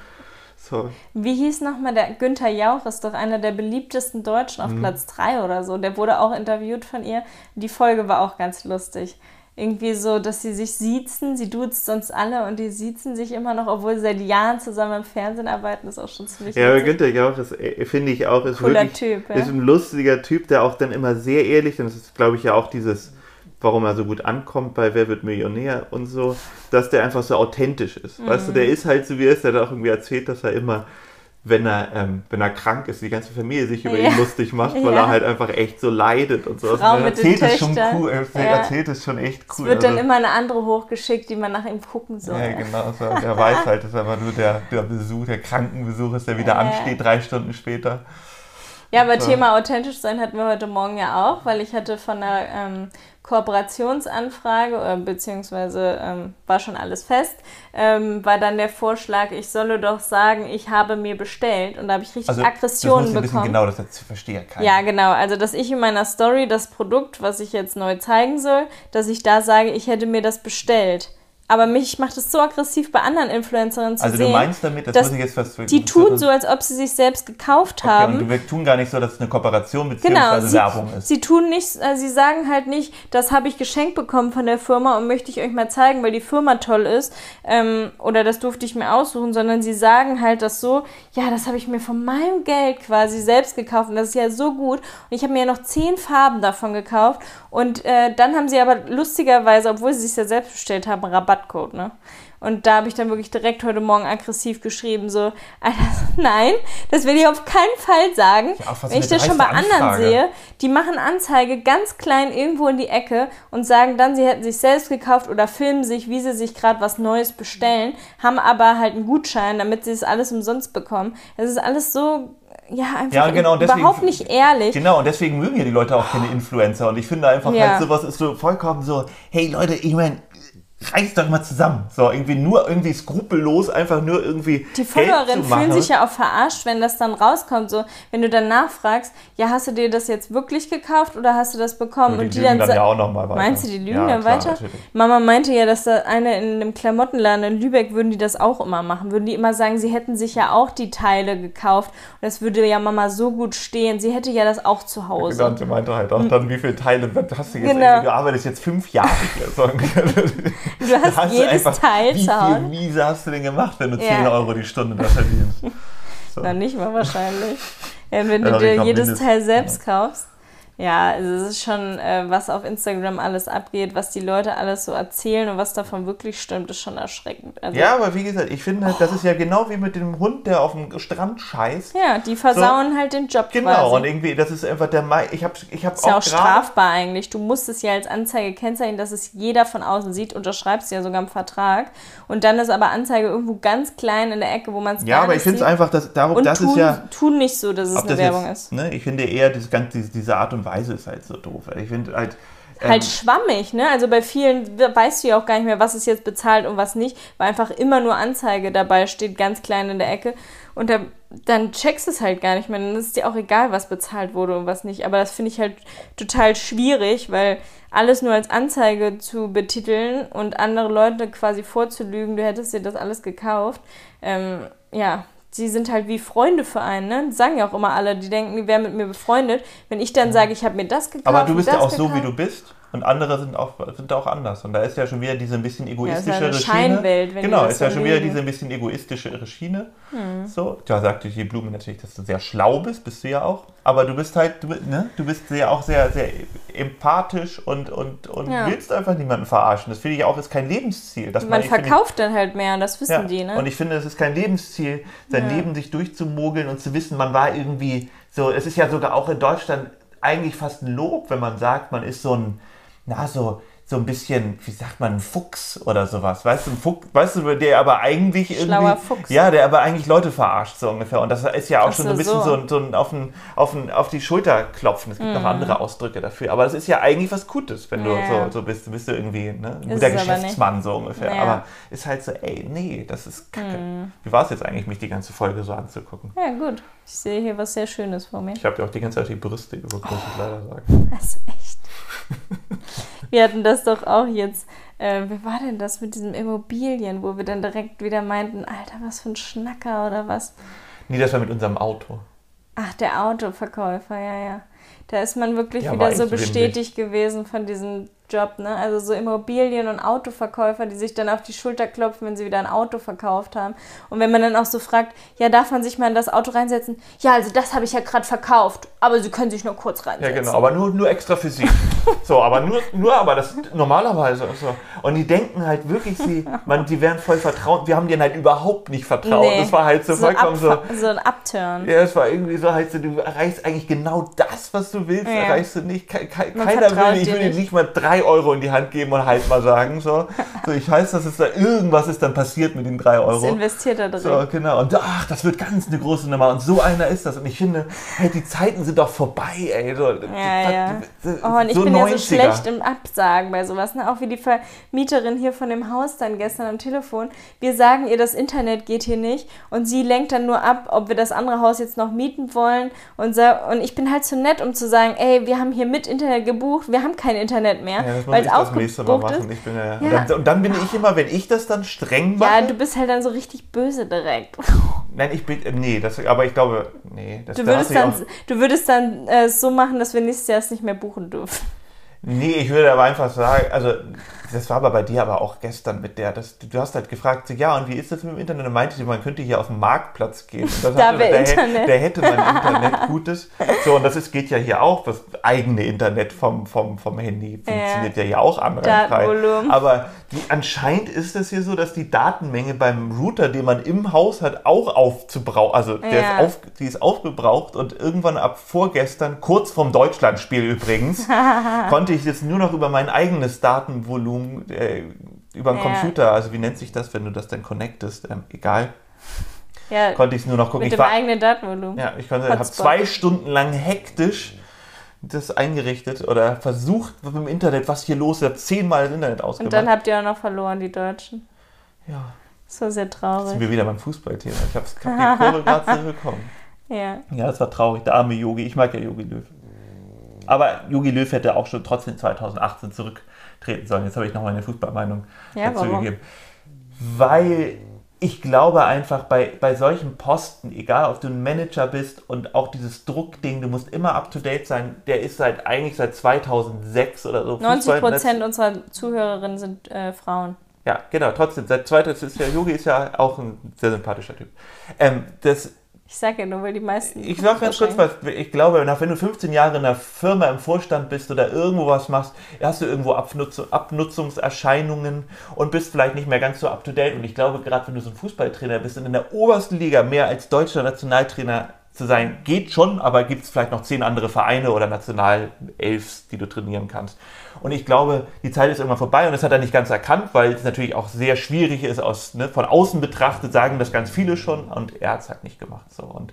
[SPEAKER 2] so. Wie hieß nochmal der Günther Jauch, ist doch einer der beliebtesten Deutschen auf mhm. Platz 3 oder so. Der wurde auch interviewt von ihr. Die Folge war auch ganz lustig. Irgendwie so, dass sie sich siezen, sie duzt sonst alle und die siezen sich immer noch, obwohl sie seit Jahren zusammen im Fernsehen arbeiten, ist auch schon ziemlich
[SPEAKER 1] Ja, aber Günther Jauch ist, äh, finde ich auch, ist Cooler wirklich, typ, ja. ist ein lustiger Typ, der auch dann immer sehr ehrlich, und das ist, glaube ich, ja auch dieses warum er so gut ankommt bei Wer wird Millionär und so, dass der einfach so authentisch ist. Mhm. Weißt du, der ist halt so wie er ist, der hat auch irgendwie erzählt, dass er immer, wenn er, ähm, wenn er krank ist, die ganze Familie sich über ja. ihn lustig macht, weil ja. er halt einfach echt so leidet und so. Frau er erzählt es schon cool, er ja. erzählt es schon echt cool.
[SPEAKER 2] Es wird also, dann immer eine andere hochgeschickt, die man nach ihm gucken soll.
[SPEAKER 1] Ja, genau. So. Der weiß halt, dass aber nur der, der Besuch, der Krankenbesuch ist, der wieder ansteht, drei Stunden später.
[SPEAKER 2] Ja, aber so. Thema authentisch sein hatten wir heute Morgen ja auch, weil ich hatte von der ähm, Kooperationsanfrage, äh, beziehungsweise ähm, war schon alles fest, ähm, war dann der Vorschlag, ich solle doch sagen, ich habe mir bestellt. Und da habe ich richtig also, Aggressionen das bekommen.
[SPEAKER 1] Genau, das jetzt verstehe
[SPEAKER 2] keiner. Ja, genau. Also, dass ich in meiner Story das Produkt, was ich jetzt neu zeigen soll, dass ich da sage, ich hätte mir das bestellt. Aber mich macht es so aggressiv bei anderen Influencerinnen zu also sehen. Also du meinst damit, das muss ich jetzt fast Die tun so, als ob sie sich selbst gekauft okay, haben.
[SPEAKER 1] Und wir tun gar nicht so, dass es eine Kooperation bzw. Genau,
[SPEAKER 2] sie, Werbung ist. Sie tun nicht, also sie sagen halt nicht, das habe ich geschenkt bekommen von der Firma und möchte ich euch mal zeigen, weil die Firma toll ist ähm, oder das durfte ich mir aussuchen, sondern sie sagen halt das so, ja, das habe ich mir von meinem Geld quasi selbst gekauft und das ist ja so gut. Und ich habe mir ja noch zehn Farben davon gekauft und äh, dann haben sie aber lustigerweise, obwohl sie sich ja selbst bestellt haben, Rabatt Rabattcode, ne? Und da habe ich dann wirklich direkt heute Morgen aggressiv geschrieben, so, Alter, nein, das will ich auf keinen Fall sagen. Ja, Wenn ich das schon bei Anfrage. anderen sehe, die machen Anzeige ganz klein irgendwo in die Ecke und sagen dann, sie hätten sich selbst gekauft oder filmen sich, wie sie sich gerade was Neues bestellen, haben aber halt einen Gutschein, damit sie es alles umsonst bekommen. Es ist alles so ja, einfach ja, genau, deswegen, überhaupt nicht ehrlich.
[SPEAKER 1] Genau, und deswegen mögen ja die Leute auch keine Influencer. Und ich finde einfach ja. halt sowas ist so vollkommen so, hey Leute, ich meine, reiß doch mal zusammen. So, irgendwie nur irgendwie skrupellos, einfach nur irgendwie.
[SPEAKER 2] Die Followerinnen fühlen sich ja auch verarscht, wenn das dann rauskommt. So, wenn du dann nachfragst, ja, hast du dir das jetzt wirklich gekauft oder hast du das bekommen?
[SPEAKER 1] Ja, die und die dann, dann ja auch noch mal
[SPEAKER 2] weiter. Meinst du, die lügen ja, dann klar, weiter? Natürlich. Mama meinte ja, dass da eine in einem Klamottenladen in Lübeck würden die das auch immer machen. Würden die immer sagen, sie hätten sich ja auch die Teile gekauft und das würde ja Mama so gut stehen. Sie hätte ja das auch zu Hause.
[SPEAKER 1] Ja, genau, sie meinte halt auch dann, wie viele Teile hast du jetzt? Genau. Du arbeitest jetzt fünf Jahre.
[SPEAKER 2] Du hast, hast jedes einfach, Teil
[SPEAKER 1] Wie viel Miese hast du denn gemacht, wenn du ja. 10 Euro die Stunde da verdienst?
[SPEAKER 2] So. Na, nicht mal wahrscheinlich. Wenn du dir jedes Teil selbst kaufst. Ja, also es ist schon, äh, was auf Instagram alles abgeht, was die Leute alles so erzählen und was davon wirklich stimmt, ist schon erschreckend.
[SPEAKER 1] Also, ja, aber wie gesagt, ich finde halt, das ist ja genau wie mit dem Hund, der auf dem Strand scheißt.
[SPEAKER 2] Ja, die versauen so, halt den Job
[SPEAKER 1] Genau, quasi. und irgendwie, das ist einfach der Mai. Ich habe ich hab
[SPEAKER 2] ist auch. ja auch strafbar eigentlich. Du musst es ja als Anzeige kennzeichnen, dass es jeder von außen sieht, unterschreibst du ja sogar im Vertrag. Und dann ist aber Anzeige irgendwo ganz klein in der Ecke, wo man es
[SPEAKER 1] Ja, aber ich finde es einfach, dass darum, und das tun, ist ja.
[SPEAKER 2] tun nicht so, dass es eine Werbung jetzt, ist.
[SPEAKER 1] Ne, ich finde eher das, diese, diese Art und Weise ist halt so doof. Ich finde halt.
[SPEAKER 2] Ähm, halt schwammig, ne? Also bei vielen weißt du ja auch gar nicht mehr, was ist jetzt bezahlt und was nicht, weil einfach immer nur Anzeige dabei steht, ganz klein in der Ecke. Und da, dann checkst du es halt gar nicht mehr. Dann ist dir auch egal, was bezahlt wurde und was nicht. Aber das finde ich halt total schwierig, weil alles nur als Anzeige zu betiteln und andere Leute quasi vorzulügen, du hättest dir das alles gekauft, ähm, ja, sie sind halt wie Freunde für einen, ne? Sagen ja auch immer alle, die denken, die wären mit mir befreundet. Wenn ich dann sage, ich habe mir das gekauft.
[SPEAKER 1] Aber du bist ja auch gekauft. so, wie du bist. Und andere sind auch, sind auch anders. Und da ist ja schon wieder diese ein bisschen egoistische ja, ist ja
[SPEAKER 2] eine Scheinwelt, wenn
[SPEAKER 1] Genau, ist ja schon wieder diese ein bisschen egoistische Schiene. Hm. So, da sagte die Blume natürlich, dass du sehr schlau bist, bist du ja auch. Aber du bist halt, du, ne, du bist ja auch sehr, sehr empathisch und, und, und ja. willst einfach niemanden verarschen. Das finde ich auch, ist kein Lebensziel.
[SPEAKER 2] man, man verkauft ich, dann halt mehr und das wissen ja, die, ne?
[SPEAKER 1] Und ich finde, es ist kein Lebensziel, sein Leben sich durchzumogeln und zu wissen, man war irgendwie so, es ist ja sogar auch in Deutschland eigentlich fast ein Lob, wenn man sagt, man ist so ein, na, so, so ein bisschen, wie sagt man, ein Fuchs oder sowas. Weißt du, ein Fuchs, weißt du, der aber eigentlich irgendwie. Schlauer Fuchs. Ja, der aber eigentlich Leute verarscht, so ungefähr. Und das ist ja auch Ach schon so ein bisschen so, so ein auf, ein, auf, ein, auf die Schulter klopfen. Es gibt mm. noch mhm. andere Ausdrücke dafür. Aber das ist ja eigentlich was Gutes, wenn du ja. so, so bist. Du bist du irgendwie ne, ein guter Geschäftsmann, so ungefähr. Ja. Aber ist halt so, ey, nee, das ist kacke. Mm. Wie war es jetzt eigentlich, mich die ganze Folge so anzugucken?
[SPEAKER 2] Ja, gut. Ich sehe hier was sehr Schönes vor mir.
[SPEAKER 1] Ich habe dir auch die ganze Zeit die Brüste geguckt, muss ich leider sagen.
[SPEAKER 2] Das ist echt. Wir hatten das doch auch jetzt. Äh, wie war denn das mit diesen Immobilien, wo wir dann direkt wieder meinten, Alter, was für ein Schnacker oder was?
[SPEAKER 1] Nee, das war mit unserem Auto.
[SPEAKER 2] Ach, der Autoverkäufer, ja, ja. Da ist man wirklich ja, wieder so bestätigt gewesen von diesem Job, ne? Also so Immobilien- und Autoverkäufer, die sich dann auf die Schulter klopfen, wenn sie wieder ein Auto verkauft haben. Und wenn man dann auch so fragt, ja, darf man sich mal in das Auto reinsetzen? Ja, also das habe ich ja gerade verkauft, aber Sie können sich nur kurz reinsetzen.
[SPEAKER 1] Ja, genau, aber nur, nur extra für Sie. so, aber nur, nur aber das normalerweise. So. Und die denken halt wirklich, sie, man, die wären voll vertraut. Wir haben denen halt überhaupt nicht vertraut. Nee, das war halt so, so vollkommen so.
[SPEAKER 2] So ein Upturn.
[SPEAKER 1] Ja, es war irgendwie so, halt so, du erreichst eigentlich genau das, was du willst, ja. erreichst du nicht. Ke ke keiner will, ich will nicht mal drei 3 Euro in die Hand geben und halt mal sagen, so, so ich weiß, dass es da irgendwas ist dann passiert mit den 3 Euro. Das
[SPEAKER 2] investiert er drin.
[SPEAKER 1] So, genau. Und ach, das wird ganz eine große Nummer. Und so einer ist das. Und ich finde, hey, die Zeiten sind doch vorbei, ey. So,
[SPEAKER 2] ja, ja. Oh, und ich so bin 90er. ja so schlecht im Absagen bei sowas. Ne? Auch wie die Vermieterin hier von dem Haus dann gestern am Telefon. Wir sagen ihr, das Internet geht hier nicht. Und sie lenkt dann nur ab, ob wir das andere Haus jetzt noch mieten wollen. Und, und ich bin halt so nett, um zu sagen, ey, wir haben hier mit Internet gebucht, wir haben kein Internet mehr. Ja,
[SPEAKER 1] das muss ich das nächste Mal machen. Ich bin ja, ja. Und, dann, und, dann, bin ich immer, wenn ich das dann streng mache.
[SPEAKER 2] Ja, du bist halt dann so richtig böse direkt.
[SPEAKER 1] Nein, ich bin. Nee, das, aber ich glaube, nee.
[SPEAKER 2] Das, du, würdest dann, du würdest dann äh, so machen, dass wir nächstes Jahr es nicht mehr buchen dürfen.
[SPEAKER 1] Nee, ich würde aber einfach sagen, also das war aber bei dir aber auch gestern mit der, das, du hast halt gefragt, ja, und wie ist das mit dem Internet? Und meinte sie, man könnte hier auf den Marktplatz gehen. da der, Internet. der hätte man Internet Gutes. So, und das ist, geht ja hier auch, das eigene Internet vom, vom, vom Handy funktioniert ja, ja hier auch anreizfrei. Aber die, anscheinend ist es hier so, dass die Datenmenge beim Router, den man im Haus hat, auch aufzubrauchen, also ja. ist auf, die ist aufgebraucht und irgendwann ab vorgestern, kurz vorm Deutschlandspiel übrigens, konnte ich jetzt nur noch über mein eigenes Datenvolumen Zoom, äh, über den ja. Computer, also wie nennt sich das, wenn du das dann connectest? Ähm, egal. Ja, konnte ich es nur noch gucken.
[SPEAKER 2] Mit
[SPEAKER 1] ich
[SPEAKER 2] dem war, eigenen Datenvolumen.
[SPEAKER 1] Ja, ich habe zwei Stunden lang hektisch das eingerichtet oder versucht mit dem Internet, was hier los ist. Ich habe zehnmal das Internet ausgemacht.
[SPEAKER 2] Und dann habt ihr auch noch verloren, die Deutschen.
[SPEAKER 1] Ja.
[SPEAKER 2] Das war sehr traurig. Jetzt
[SPEAKER 1] sind wir wieder beim Fußballthema. Ich habe hab die Kurve gerade bekommen. Ja. Ja, das war traurig. Der arme Yogi. Ich mag ja Yogi Löw. Aber Yogi Löw hätte auch schon trotzdem 2018 zurück treten sollen. Jetzt habe ich noch meine Fußballmeinung ja, dazu warum? gegeben. Weil ich glaube einfach bei, bei solchen Posten, egal ob du ein Manager bist und auch dieses Druckding, du musst immer up to date sein, der ist seit eigentlich seit 2006 oder so.
[SPEAKER 2] 90 Prozent unserer Zuhörerinnen sind äh, Frauen.
[SPEAKER 1] Ja, genau, trotzdem, seit 2006 ist ja, Yogi ist ja auch ein sehr sympathischer Typ. Ähm, das
[SPEAKER 2] ich sage ja nur, weil die meisten.
[SPEAKER 1] Ich sage ganz kurz was. Ich glaube, wenn du 15 Jahre in einer Firma im Vorstand bist oder irgendwo was machst, hast du irgendwo Abnutzung, Abnutzungserscheinungen und bist vielleicht nicht mehr ganz so up to date. Und ich glaube, gerade wenn du so ein Fußballtrainer bist und in der obersten Liga mehr als deutscher Nationaltrainer zu sein, geht schon, aber gibt es vielleicht noch zehn andere Vereine oder Nationalelfs, die du trainieren kannst. Und ich glaube, die Zeit ist irgendwann vorbei und das hat er nicht ganz erkannt, weil es natürlich auch sehr schwierig ist, aus, ne, von außen betrachtet, sagen das ganz viele schon und er hat es halt nicht gemacht. So. Und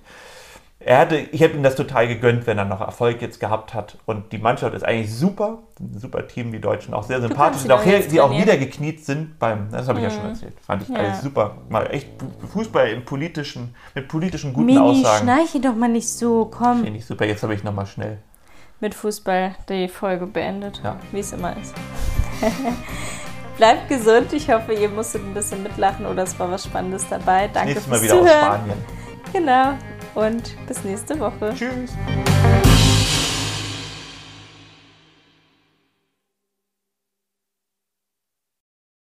[SPEAKER 1] er hatte, ich hätte ihm das total gegönnt, wenn er noch Erfolg jetzt gehabt hat. Und die Mannschaft ist eigentlich super, ein super Team, die Deutschen auch sehr sympathisch, die auch, her, die auch niedergekniet sind beim, das habe ich mhm. ja schon erzählt, fand ich ja. alles super. Mal echt Fußball im politischen, mit politischen guten
[SPEAKER 2] Mini,
[SPEAKER 1] Aussagen.
[SPEAKER 2] schnarche doch mal nicht so, komm.
[SPEAKER 1] Finde ich super, jetzt habe ich nochmal schnell
[SPEAKER 2] mit Fußball die Folge beendet, ja. wie es immer ist. Bleibt gesund. Ich hoffe, ihr musstet ein bisschen mitlachen oder es war was Spannendes dabei. Danke
[SPEAKER 1] Nächstes Mal
[SPEAKER 2] wieder
[SPEAKER 1] Zuhören. aus Spanien.
[SPEAKER 2] Genau. Und bis nächste Woche.
[SPEAKER 1] Tschüss.